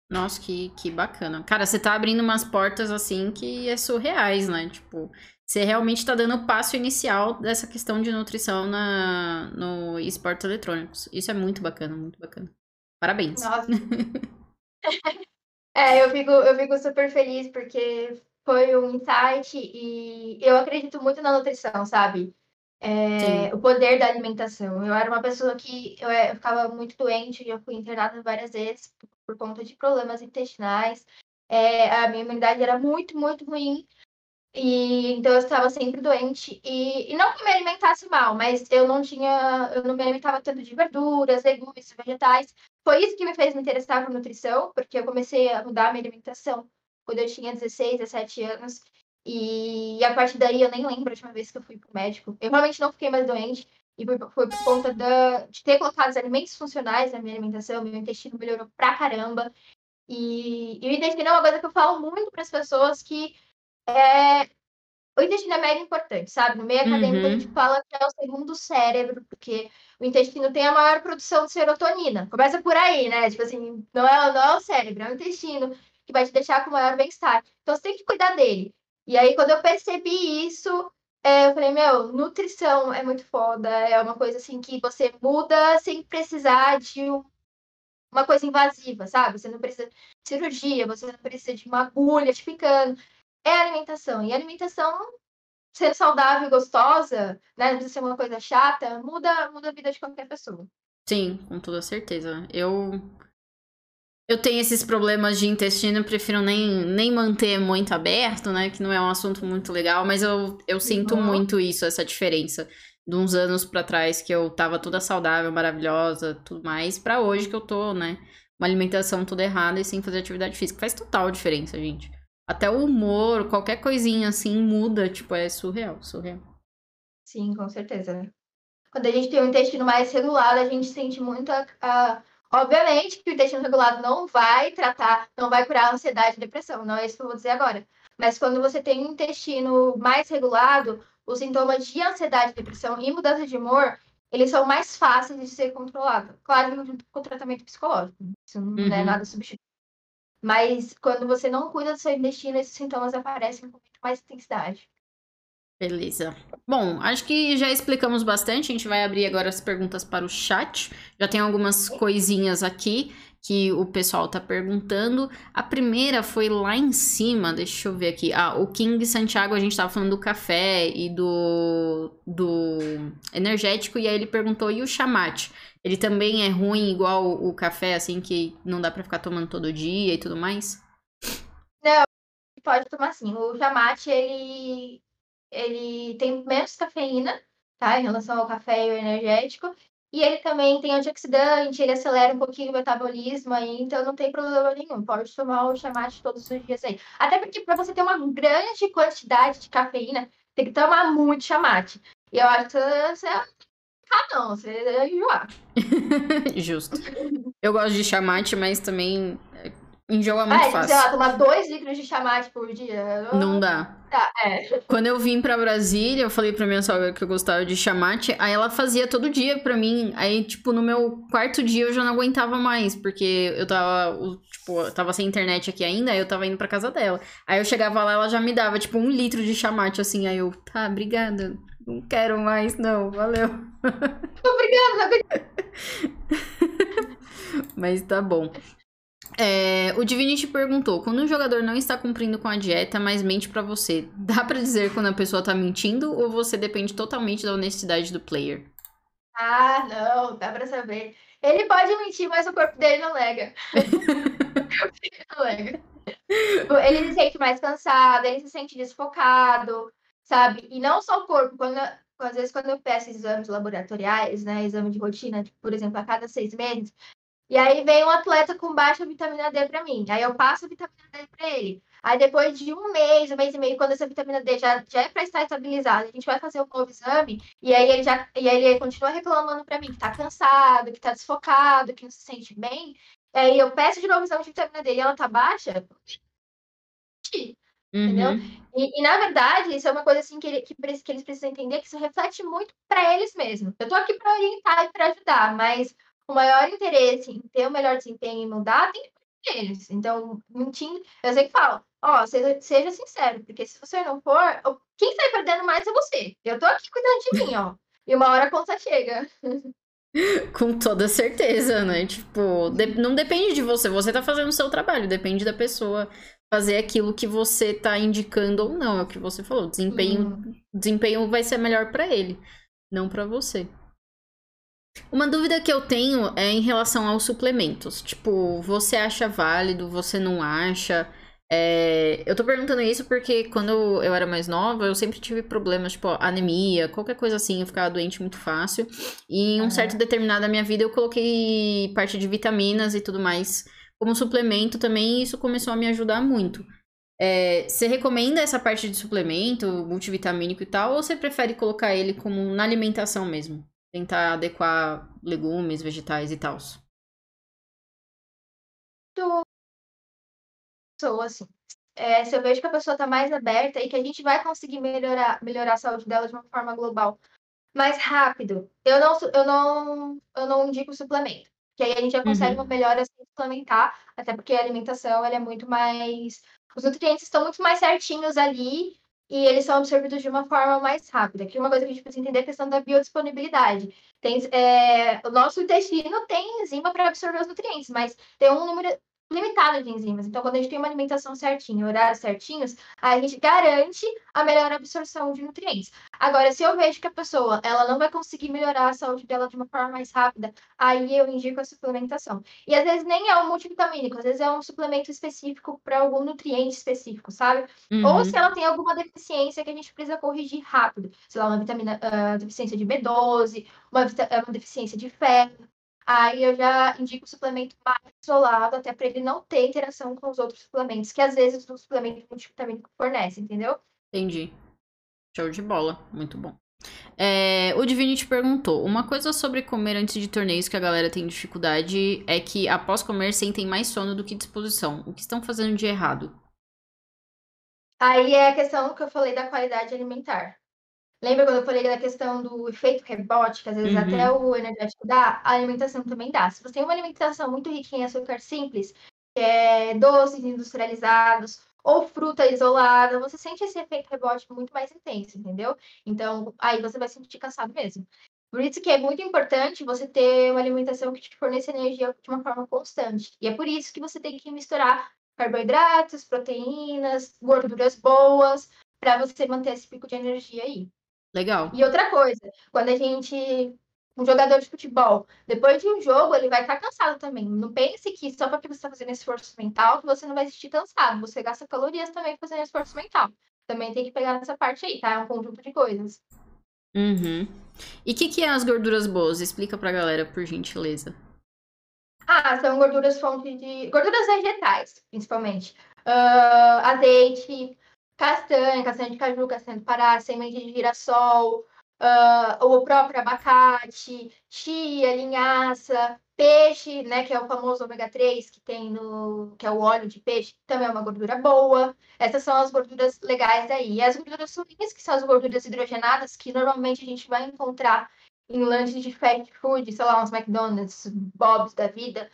Nossa, que, que bacana. Cara, você tá abrindo umas portas assim que é surreais, né? Tipo, você realmente está dando o passo inicial dessa questão de nutrição na, no esportes eletrônicos. Isso é muito bacana, muito bacana. Parabéns. Nossa. é, eu fico, eu fico super feliz porque foi um insight e eu acredito muito na nutrição, sabe? É, o poder da alimentação. Eu era uma pessoa que eu, eu ficava muito doente, eu fui internada várias vezes por, por conta de problemas intestinais. É, a minha imunidade era muito, muito ruim. E então eu estava sempre doente e, e, não que me alimentasse mal, mas eu não tinha, eu não me alimentava tanto de verduras, legumes, vegetais. Foi isso que me fez me interessar por nutrição, porque eu comecei a mudar a minha alimentação quando eu tinha 16, 17 anos. E, e a partir daí eu nem lembro a última vez que eu fui pro médico. Eu realmente não fiquei mais doente. E foi, foi por conta da, de ter colocado os alimentos funcionais na minha alimentação, meu intestino melhorou pra caramba. E, e o intestino é uma coisa que eu falo muito para as pessoas que é... o intestino é mega importante, sabe? No meio acadêmico Uhum. a gente fala que é o segundo cérebro, porque o intestino tem a maior produção de serotonina. Começa por aí, né? Tipo assim, não é, não é o cérebro, é o intestino que vai te deixar com maior bem-estar. Então você tem que cuidar dele. E aí, quando eu percebi isso, é, eu falei, meu, nutrição é muito foda, é uma coisa assim que você muda sem precisar de um uma coisa invasiva, sabe? Você não precisa de cirurgia, você não precisa de uma agulha te picando. É alimentação. E alimentação, ser saudável e gostosa, né? Não precisa ser uma coisa chata, muda, muda a vida de qualquer pessoa. Sim, com toda certeza. Eu. Eu tenho esses problemas de intestino, eu prefiro nem, nem manter muito aberto, né? Que não é um assunto muito legal, mas eu, eu sinto Uhum. muito isso, essa diferença. De uns anos pra trás que eu tava toda saudável, maravilhosa, tudo mais, pra hoje que eu tô, né? Uma alimentação toda errada e sem fazer atividade física. Faz total diferença, gente. Até o humor, qualquer coisinha assim muda, tipo, é surreal, surreal. Sim, com certeza. Quando a gente tem um intestino mais regulado, a gente sente muito a, Obviamente que o intestino regulado não vai tratar, não vai curar a ansiedade e depressão, não é isso que eu vou dizer agora. Mas quando você tem um intestino mais regulado, os sintomas de ansiedade, depressão e mudança de humor, eles são mais fáceis de ser controlados. Claro, junto com o tratamento psicológico. Isso não é Uhum. nada substituível. Mas quando você não cuida do seu intestino, esses sintomas aparecem com muito mais intensidade. Beleza. Bom, acho que já explicamos bastante. A gente vai abrir agora as perguntas para o chat. Já tem algumas coisinhas aqui que o pessoal tá perguntando. A primeira foi lá em cima, deixa eu ver aqui. Ah, o King Santiago, a gente tava falando do café e do, do energético, e aí ele perguntou: e o chamate? Ele também é ruim igual o café, assim, que não dá pra ficar tomando todo dia e tudo mais? Pode tomar sim. O chamate, ele, ele tem menos cafeína, tá? Em relação ao café e ao energético. E ele também tem antioxidante, ele acelera um pouquinho o metabolismo aí, então não tem problema nenhum. Pode tomar o chamate todos os dias aí. Até porque para você ter uma grande quantidade de cafeína, tem que tomar muito chamate. E eu acho que você. Ah, não, você vai enjoar. Justo. Eu gosto de chamate, mas também é, enjoa muito Ah, fácil. sei lá, tomar dois litros de chamate por dia. Não dá. Tá, é. Quando eu vim pra Brasília, eu falei pra minha sogra que eu gostava de chamate, aí ela fazia todo dia pra mim. Aí, tipo, no meu quarto dia eu já não aguentava mais, porque eu tava, tipo, eu tava sem internet aqui ainda, aí eu tava indo pra casa dela. Aí eu chegava lá, ela já me dava, tipo, um litro de chamate, assim. Aí eu, tá, obrigada. Não quero mais, não, valeu. Obrigada. Mas tá bom. É, o Divinity perguntou: quando um jogador não está cumprindo com a dieta, mas mente pra você, dá pra dizer quando a pessoa tá mentindo ou você depende totalmente da honestidade do player? Ah, não, dá pra saber. Ele pode mentir, mas o corpo dele não nega. não nega. Ele se sente mais cansado, ele se sente desfocado, sabe? E não só o corpo, quando, às vezes quando eu peço exames laboratoriais, né, exame de rotina, tipo, por exemplo, a cada seis meses, e aí vem um atleta com baixa vitamina D para mim, aí eu passo a vitamina D para ele. Aí depois de um mês, um mês e meio, quando essa vitamina D já, já é para estar estabilizada, a gente vai fazer um novo exame, e aí ele já e aí ele continua reclamando para mim que tá cansado, que tá desfocado, que não se sente bem. E aí eu peço de novo o exame de vitamina D e ela tá baixa. Entendeu? Uhum. E, e, na verdade, isso é uma coisa assim que, ele, que, que, eles precisam entender que isso reflete muito para eles mesmos. Eu tô aqui para orientar e para ajudar, mas o maior interesse em ter o melhor desempenho e mudar tem que eles. Então, mentindo, eu sempre falo, ó, seja, seja sincero, porque se você não for, quem sai perdendo mais é você. Eu tô aqui cuidando de mim, ó. E uma hora a conta chega. Com toda certeza, né? Tipo, de, não depende de você, você tá fazendo o seu trabalho, depende da pessoa fazer aquilo que você tá indicando ou não, é o que você falou. Desempenho, Hum. desempenho vai ser melhor para ele, não para você. Uma dúvida que eu tenho é em relação aos suplementos. Tipo, você acha válido, você não acha? É, eu tô perguntando isso porque quando eu era mais nova, eu sempre tive problemas, tipo, anemia, qualquer coisa assim, eu ficava doente muito fácil. E em um Uhum. certo determinado da minha vida eu coloquei parte de vitaminas e tudo mais como suplemento também, e isso começou a me ajudar muito. É, você recomenda essa parte de suplemento, multivitamínico e tal, ou você prefere colocar ele como na alimentação mesmo? Tentar adequar legumes, vegetais e tal? Sou assim. é, se eu vejo que a pessoa está mais aberta e que a gente vai conseguir melhorar, melhorar a saúde dela de uma forma global mais rápido, eu não, eu não, eu não indico suplemento. Que aí a gente já consegue uhum. uma melhora sem suplementar, até porque a alimentação ela é muito mais. Os nutrientes estão muito mais certinhos ali e eles são absorvidos de uma forma mais rápida. Que uma coisa que a gente precisa entender é a questão da biodisponibilidade. Tem, é, o nosso intestino tem enzima para absorver os nutrientes, mas tem um número limitado de enzimas. Então, quando a gente tem uma alimentação certinha, horários certinhos, a gente garante a melhor absorção de nutrientes. Agora, se eu vejo que a pessoa ela não vai conseguir melhorar a saúde dela de uma forma mais rápida, aí eu indico a suplementação. E às vezes nem é um multivitamínico, às vezes é um suplemento específico para algum nutriente específico, sabe? Uhum. Ou se ela tem alguma deficiência que a gente precisa corrigir rápido, sei lá, uma vitamina, uh, deficiência de B12, uma, uma deficiência de ferro. Aí eu já indico o suplemento mais isolado, até para ele não ter interação com os outros suplementos, que às vezes o suplemento multivitamínico fornece, entendeu? Entendi. Show de bola. Muito bom. É, o Divinity perguntou: Uma coisa sobre comer antes de torneios que a galera tem dificuldade é que após comer sentem mais sono do que disposição. O que estão fazendo de errado? Aí é a questão que eu falei da qualidade alimentar. Lembra quando eu falei da questão do efeito rebote, que às vezes uhum. até o energético dá? A alimentação também dá. Se você tem uma alimentação muito rica em açúcar simples, que é doces industrializados, ou fruta isolada, você sente esse efeito rebote muito mais intenso, entendeu? Então, aí você vai sentir cansado mesmo. Por isso que é muito importante você ter uma alimentação que te forneça energia de uma forma constante. E é por isso que você tem que misturar carboidratos, proteínas, gorduras boas, para você manter esse pico de energia aí. Legal. E outra coisa, quando a gente. Um jogador de futebol, depois de um jogo, ele vai estar cansado também. Não pense que só porque você está fazendo esforço mental que você não vai se sentir cansado. Você gasta calorias também fazendo esforço mental. Também tem que pegar nessa parte aí, tá? É um conjunto de coisas. Uhum. E o que, que é as gorduras boas? Explica pra galera, por gentileza. Ah, são gorduras fonte de. Gorduras vegetais, principalmente. Uh, azeite, castanha, castanha de caju, castanha de pará, semente de girassol, uh, o próprio abacate, chia, linhaça, peixe, né, que é o famoso ômega 3 que tem no, que é o óleo de peixe, também é uma gordura boa. Essas são as gorduras legais daí. E as gorduras ruins, que são as gorduras hidrogenadas, que normalmente a gente vai encontrar em lanches de fast food, sei lá, uns McDonald's, Bob's da vida.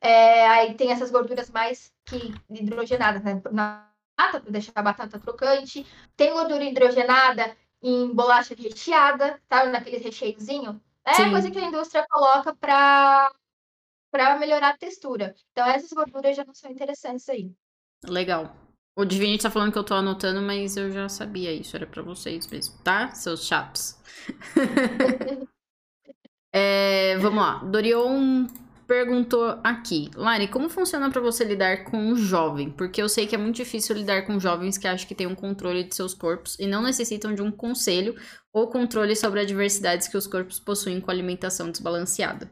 É, aí tem essas gorduras mais que hidrogenadas, né? Batata, para deixar a batata crocante. Tem gordura hidrogenada em bolacha recheada, sabe? Naquele recheiozinho. É Sim. coisa que a indústria coloca para para melhorar a textura. Então, essas gorduras já não são interessantes aí. Legal. O Divini tá falando que eu tô anotando, mas eu já sabia isso. Era para vocês mesmo, tá? Seus chatos. é, vamos lá. Dorion perguntou aqui, Lari, como funciona para você lidar com um jovem? Porque eu sei que é muito difícil lidar com jovens que acham que têm um controle de seus corpos e não necessitam de um conselho ou controle sobre adversidades que os corpos possuem com alimentação desbalanceada.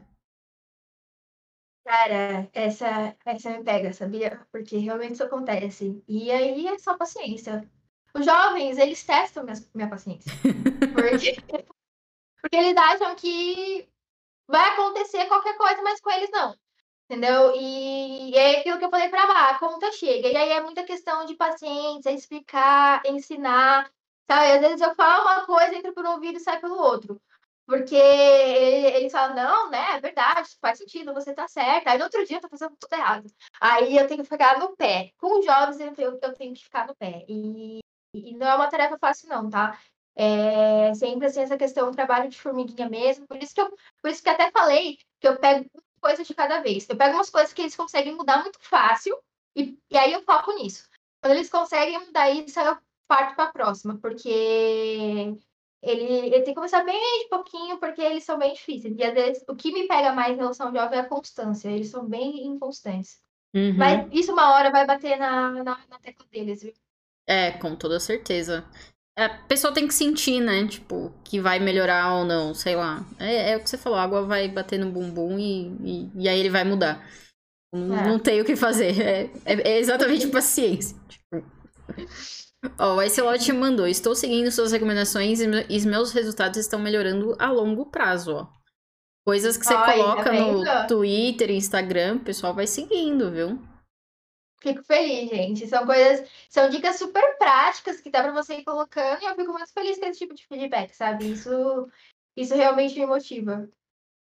Cara, essa, essa me pega, sabia? Porque realmente isso acontece. E aí é só paciência. Os jovens, eles testam minha, minha paciência. Porque, porque eles acham que vai acontecer qualquer coisa, mas com eles não. Entendeu? E é aquilo que eu falei para lá, a conta chega. E aí é muita questão de paciência, explicar, ensinar. Sabe? Às vezes eu falo uma coisa, entra por um ouvido e sai pelo outro. Porque eles falam, não, né, é verdade, faz sentido, você tá certa. Aí no outro dia eu tô fazendo tudo errado. Aí eu tenho que ficar no pé. Com jovens eu tenho que ficar no pé. E, e não é uma tarefa fácil, não, tá? É sempre assim, essa questão do trabalho de formiguinha mesmo. Por isso que eu, por isso que até falei que eu pego coisas de cada vez. Eu pego umas coisas que eles conseguem mudar muito fácil e, e aí eu foco nisso. Quando eles conseguem mudar isso, eu parto para a próxima, porque ele, ele tem que começar bem de pouquinho, porque eles são bem difíceis. E às vezes o que me pega mais em relação ao jovem é a constância. Eles são bem inconstantes. Uhum. Mas isso uma hora vai bater na, na, na tecla deles, viu? É, com toda certeza a pessoa tem que sentir, né? Tipo, que vai melhorar ou não, sei lá. É, é o que você falou, a água vai bater no bumbum e, e, e aí ele vai mudar. Não, é. não tem o que fazer. É, é, é exatamente paciência. Tipo... Ó, o Icelote mandou. Estou seguindo suas recomendações e meus resultados estão melhorando a longo prazo, ó. Coisas que você Ai, coloca tá no Twitter, Instagram, o pessoal vai seguindo, viu? Fico feliz, gente. São coisas, são dicas super práticas que dá para você ir colocando e eu fico muito feliz com esse tipo de feedback, sabe? Isso, isso realmente me motiva.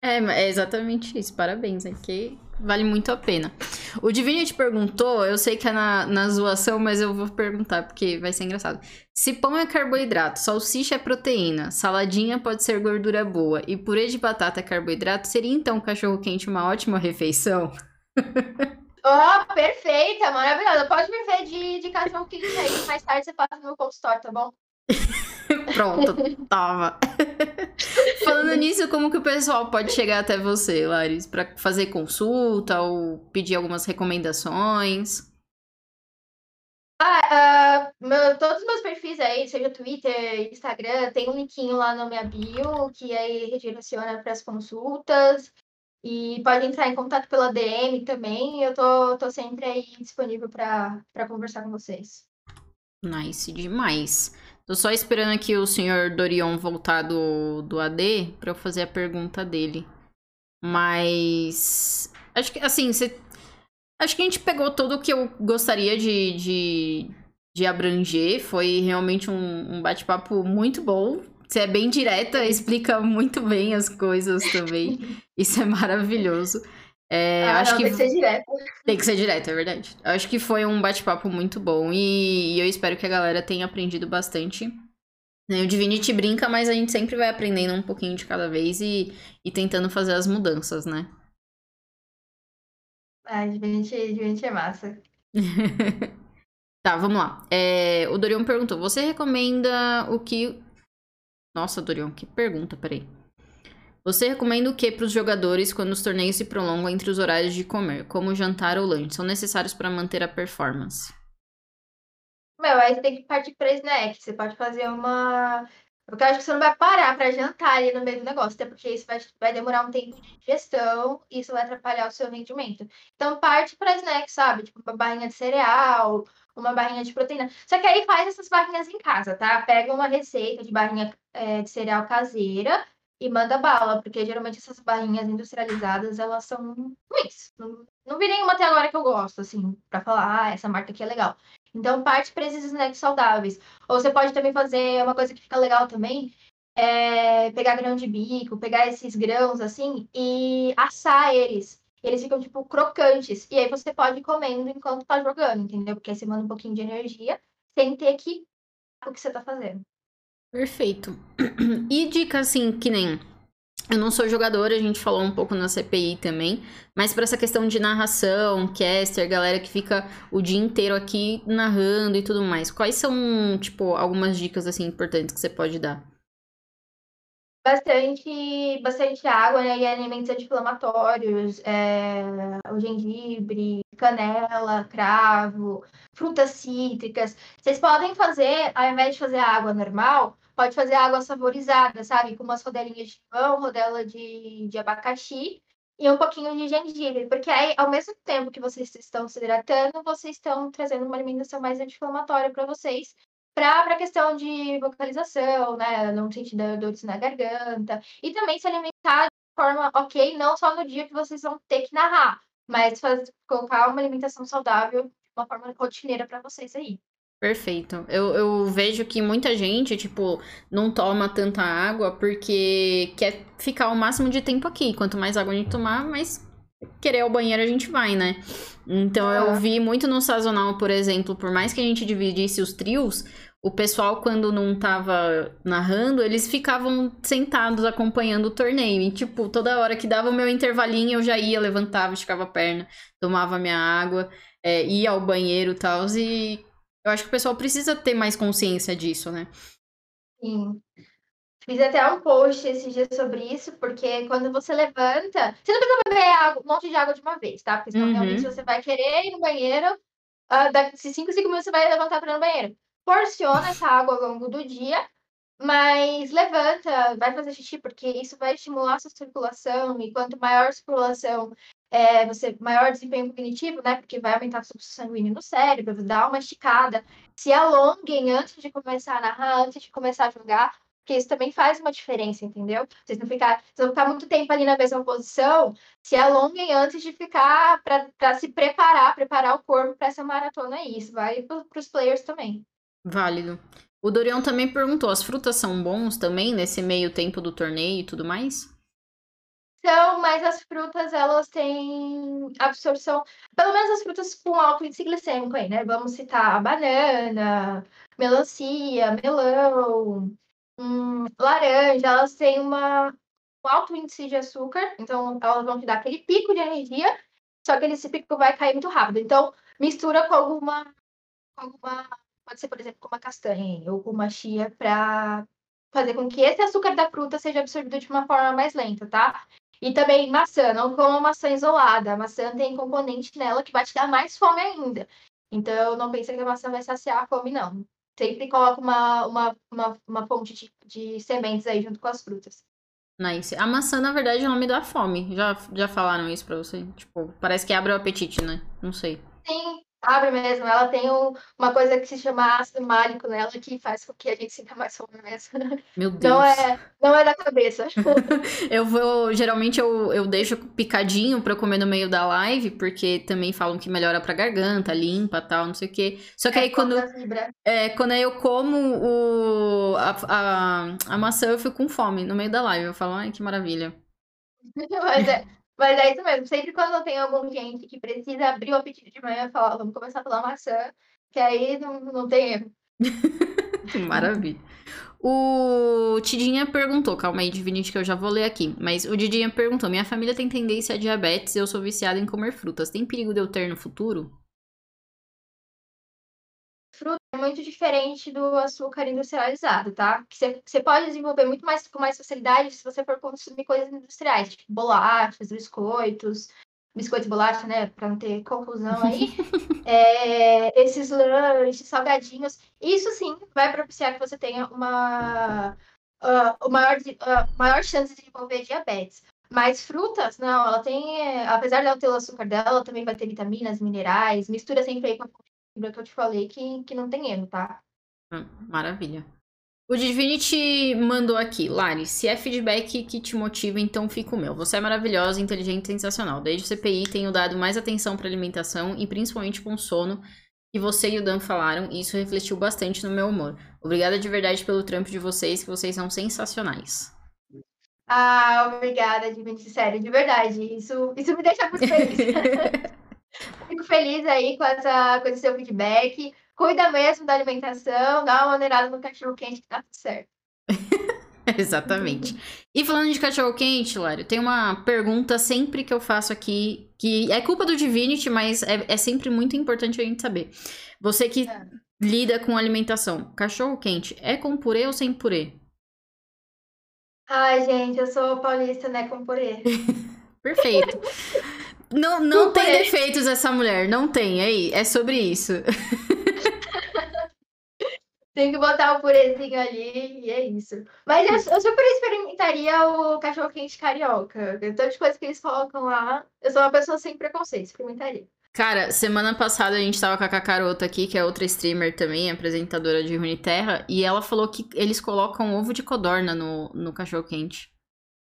É, é exatamente isso. Parabéns, é que vale muito a pena. O Divini te perguntou, eu sei que é na, na zoação, mas eu vou perguntar porque vai ser engraçado. Se pão é carboidrato, salsicha é proteína, saladinha pode ser gordura boa e purê de batata é carboidrato, seria então cachorro quente uma ótima refeição? Oh, perfeita, maravilhosa. Pode me ver de, de cachorro quente aí. Mais tarde você passa no meu consultório, tá bom? Pronto, tava. Falando nisso, como que o pessoal pode chegar até você, Laris, para fazer consulta ou pedir algumas recomendações? Ah, uh, meu, todos os meus perfis aí, seja Twitter, Instagram, tem um linkinho lá no minha bio que aí redireciona para as consultas. E pode entrar em contato pela DM também. Eu tô, tô sempre aí disponível para conversar com vocês. Nice demais. Tô só esperando aqui o senhor Dorion voltar do, do AD para eu fazer a pergunta dele. Mas. Acho que, assim. Acho que a gente pegou tudo o que eu gostaria de, de, de abranger. Foi realmente um, um bate-papo muito bom. Você é bem direta, explica muito bem as coisas também. Isso é maravilhoso. É, ah, acho não, que tem que ser direto. Tem que ser direto, é verdade. Acho que foi um bate-papo muito bom e, e, eu espero que a galera tenha aprendido bastante. Né, o Divinity brinca, mas a gente sempre vai aprendendo um pouquinho de cada vez e, e tentando fazer as mudanças, né? Ah, Divinity, Divinity é massa. tá, vamos lá. É, o Dorion perguntou: você recomenda o que. Nossa, Dorion, que pergunta, peraí. Você recomenda o que para os jogadores quando os torneios se prolongam entre os horários de comer, como jantar ou lanche? São necessários para manter a performance? Meu, aí você tem que partir para snack. Você pode fazer uma. Porque eu acho que você não vai parar para jantar ali no meio do negócio, até porque isso vai, vai demorar um tempo de digestão e isso vai atrapalhar o seu rendimento. Então, parte para snack, sabe? Tipo, uma barrinha de cereal, uma barrinha de proteína. Só que aí faz essas barrinhas em casa, tá? Pega uma receita de barrinha é, de cereal caseira e manda bala, porque geralmente essas barrinhas industrializadas, elas são ruins. Não, não vi nenhuma até agora que eu gosto, assim, pra falar, ah, essa marca aqui é legal. Então, parte para esses snacks saudáveis. Ou você pode também fazer uma coisa que fica legal também, é pegar grão de bico, pegar esses grãos, assim, e assar eles. Eles ficam, tipo, crocantes. E aí você pode ir comendo enquanto tá jogando, entendeu? Porque aí você manda um pouquinho de energia, sem ter que o que você tá fazendo. Perfeito. E dica assim, que nem. Eu não sou jogadora, a gente falou um pouco na CPI também, mas para essa questão de narração, caster, galera que fica o dia inteiro aqui narrando e tudo mais, quais são, tipo, algumas dicas assim importantes que você pode dar? Bastante, bastante água né, e alimentos anti-inflamatórios, é, o gengibre, canela, cravo, frutas cítricas. Vocês podem fazer, ao invés de fazer água normal, pode fazer água saborizada, sabe? Com umas rodelinhas de limão, rodela de, de abacaxi e um pouquinho de gengibre. Porque aí, ao mesmo tempo que vocês estão se hidratando, vocês estão trazendo uma alimentação mais anti-inflamatória para vocês. Para a questão de vocalização, né? Não sentir dores na garganta. E também se alimentar de forma ok, não só no dia que vocês vão ter que narrar, mas colocar uma alimentação saudável uma forma rotineira para vocês aí. Perfeito. Eu, eu vejo que muita gente, tipo, não toma tanta água porque quer ficar o máximo de tempo aqui. Quanto mais água a gente tomar, mais querer ao banheiro a gente vai, né? Então eu vi muito no sazonal, por exemplo, por mais que a gente dividisse os trios, o pessoal, quando não tava narrando, eles ficavam sentados acompanhando o torneio. E, tipo, toda hora que dava o meu intervalinho, eu já ia, levantava, esticava a perna, tomava minha água, é, ia ao banheiro e tal. E eu acho que o pessoal precisa ter mais consciência disso, né? Sim. Fiz até um post esses dias sobre isso, porque quando você levanta, você não precisa beber água, um monte de água de uma vez, tá? Porque senão uhum. realmente você vai querer ir no banheiro, uh, daqui 5 minutos você vai levantar para ir no banheiro. Porciona essa água ao longo do dia, mas levanta, vai fazer xixi, porque isso vai estimular a sua circulação, e quanto maior a circulação é, você maior desempenho cognitivo, né? Porque vai aumentar o fluxo sanguíneo no cérebro, dar uma esticada. Se alonguem antes de começar a narrar, antes de começar a jogar, Porque isso também faz uma diferença, entendeu? Vocês não ficar, vocês não ficar muito tempo ali na mesma posição, se alonguem antes de ficar para se preparar, preparar o corpo para essa maratona aí. Isso vale para os players também. Válido. O Dorian também perguntou: as frutas são bons também nesse meio tempo do torneio e tudo mais? São, mas as frutas elas têm absorção, pelo menos as frutas com alto índice glicêmico aí, né? Vamos citar banana, melancia, melão, hum, laranja, elas têm uma, um alto índice de açúcar, então elas vão te dar aquele pico de energia, só que esse pico vai cair muito rápido. Então, mistura com alguma, com alguma pode ser, por exemplo, com uma castanha ou com uma chia para fazer com que esse açúcar da fruta seja absorvido de uma forma mais lenta, tá? E também maçã, não coma maçã isolada. A maçã tem componente nela que vai te dar mais fome ainda. Então, não pense que a maçã vai saciar a fome, não. Sempre coloca uma, uma, uma, uma fonte de, de sementes aí junto com as frutas. Nice. A maçã, na verdade, não me dá fome. Já, já falaram isso pra você? Tipo, parece que abre o apetite, né? Não sei. Sim, abre mesmo. Ela tem um, uma coisa que se chama ácido málico nela que faz com que a gente sinta mais fome mesmo. Meu Deus. Não é, não é da cabeça. eu vou, geralmente eu, eu deixo picadinho pra comer no meio da live, porque também falam que melhora pra garganta, limpa tal, não sei o quê. Só que é, aí quando, é, quando eu como o, a, a, a maçã, eu fico com fome no meio da live. Eu falo, ai, que maravilha. Mas é, mas é isso mesmo. Sempre quando eu tenho algum cliente que precisa abrir o apetite de manhã, eu falo, vamos começar pela maçã, que aí não, não tem erro. Maravilha. O Tidinha perguntou, calma aí, Divinity, que eu já vou ler aqui. Mas o Tidinha perguntou: minha família tem tendência a diabetes eu sou viciada em comer frutas. Tem perigo de eu ter no futuro? Muito diferente do açúcar industrializado, tá? Que você pode desenvolver muito mais com mais facilidade se você for consumir coisas industriais, tipo bolachas, biscoitos, biscoitos e bolacha, né? Para não ter confusão aí. é, esses lanches, salgadinhos. Isso sim vai propiciar que você tenha uma uh, maior, uh, maior chance de desenvolver diabetes. Mas frutas, não, ela tem, apesar dela ter o açúcar dela, também vai ter vitaminas, minerais, mistura sempre aí com a que eu te falei que, que não tem erro, tá? Hum, maravilha. O Divinity mandou aqui, Lari, se é feedback que te motiva, então fica o meu. Você é maravilhosa, inteligente e sensacional. Desde o CPI tenho dado mais atenção para alimentação e principalmente com sono, que você e o Dan falaram, e isso refletiu bastante no meu humor. Obrigada de verdade pelo trampo de vocês, que vocês são sensacionais. Ah, obrigada, Divinity, sério, de verdade. Isso, isso me deixa muito feliz. Fico feliz aí com, essa, com esse seu feedback. Cuida mesmo da alimentação, dá uma maneirada no cachorro quente que tá tudo certo. Exatamente. E falando de cachorro quente, Lário, tem uma pergunta sempre que eu faço aqui, que é culpa do Divinity, mas é, é sempre muito importante a gente saber. Você que é. lida com alimentação, cachorro quente é com purê ou sem purê? Ai, gente, eu sou paulista, né, com purê. Perfeito. Não, não tem defeitos essa mulher, não tem. Aí, é sobre isso. tem que botar o purezinho ali e é isso. Mas eu, eu super experimentaria o cachorro quente carioca. Tantas coisas que eles colocam lá. Eu sou uma pessoa sem preconceito, experimentaria. Cara, semana passada a gente tava com a Cacarota aqui, que é outra streamer também, apresentadora de Runeterra, e ela falou que eles colocam ovo de codorna no, no cachorro quente.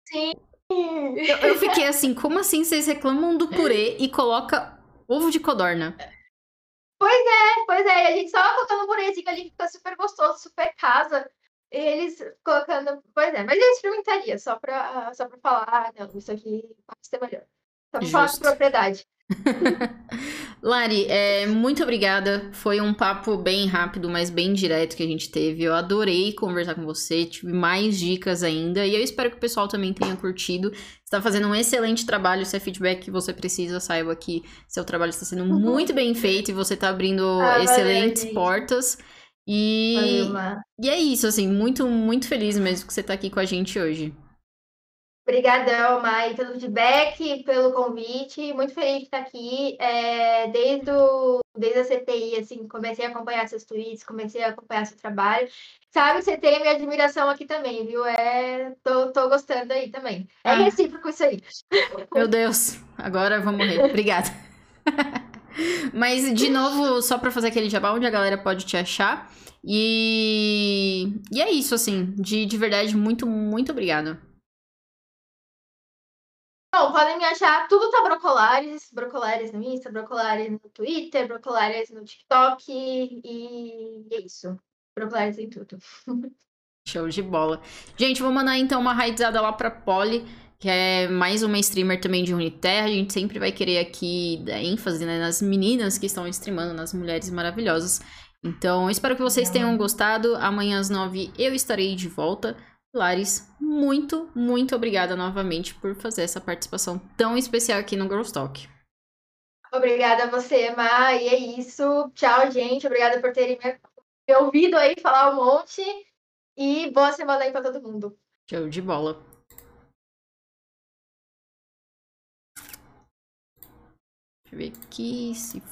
Sim, eu, eu, fiquei assim, como assim vocês reclamam do purê e coloca ovo de codorna? Pois é, pois é. A gente só colocando um purezinho ali fica super gostoso, super casa. Eles colocando. Pois é, mas eu experimentaria, só pra, só pra falar, não, isso aqui pode ser melhor. Justo. falar com propriedade. Lari, é, muito obrigada. Foi um papo bem rápido, mas bem direto que a gente teve. Eu adorei conversar com você, tive mais dicas ainda. E eu espero que o pessoal também tenha curtido. Você está fazendo um excelente trabalho. Se é feedback que você precisa, saiba que seu trabalho está sendo uhum. muito bem feito e você está abrindo ah, excelentes valeu, portas. E, e é isso, assim, muito, muito feliz mesmo que você está aqui com a gente hoje. Obrigadão, Mai, pelo feedback, pelo convite. Muito feliz de estar aqui. É, desde, o, desde a CTI, assim, comecei a acompanhar seus tweets, comecei a acompanhar seu trabalho. Sabe, você tem a minha admiração aqui também, viu? É, tô, tô gostando aí também. É ah. recíproco isso aí. Meu Deus, agora vamos morrer. Obrigada. Mas, de novo, só para fazer aquele jabá, onde a galera pode te achar. E e é isso, assim. De, de verdade, muito, muito obrigada. Bom, podem me achar, tudo tá Brocolares, Brocolares no Insta, Brocolares no Twitter, Brocolares no TikTok e é isso. Brocolares em tudo. Show de bola. Gente, vou mandar então uma raizada lá pra Polly, que é mais uma streamer também de Uniterra. A gente sempre vai querer aqui dar ênfase né, nas meninas que estão streamando, nas mulheres maravilhosas. Então, espero que vocês tenham gostado. Amanhã às nove eu estarei de volta. Lares, muito, muito obrigada novamente por fazer essa participação tão especial aqui no Girls Talk. Obrigada a você, Ma, e é isso. Tchau, gente. Obrigada por terem me ouvido aí falar um monte. E boa semana aí pra todo mundo. Show de bola. Deixa eu ver aqui se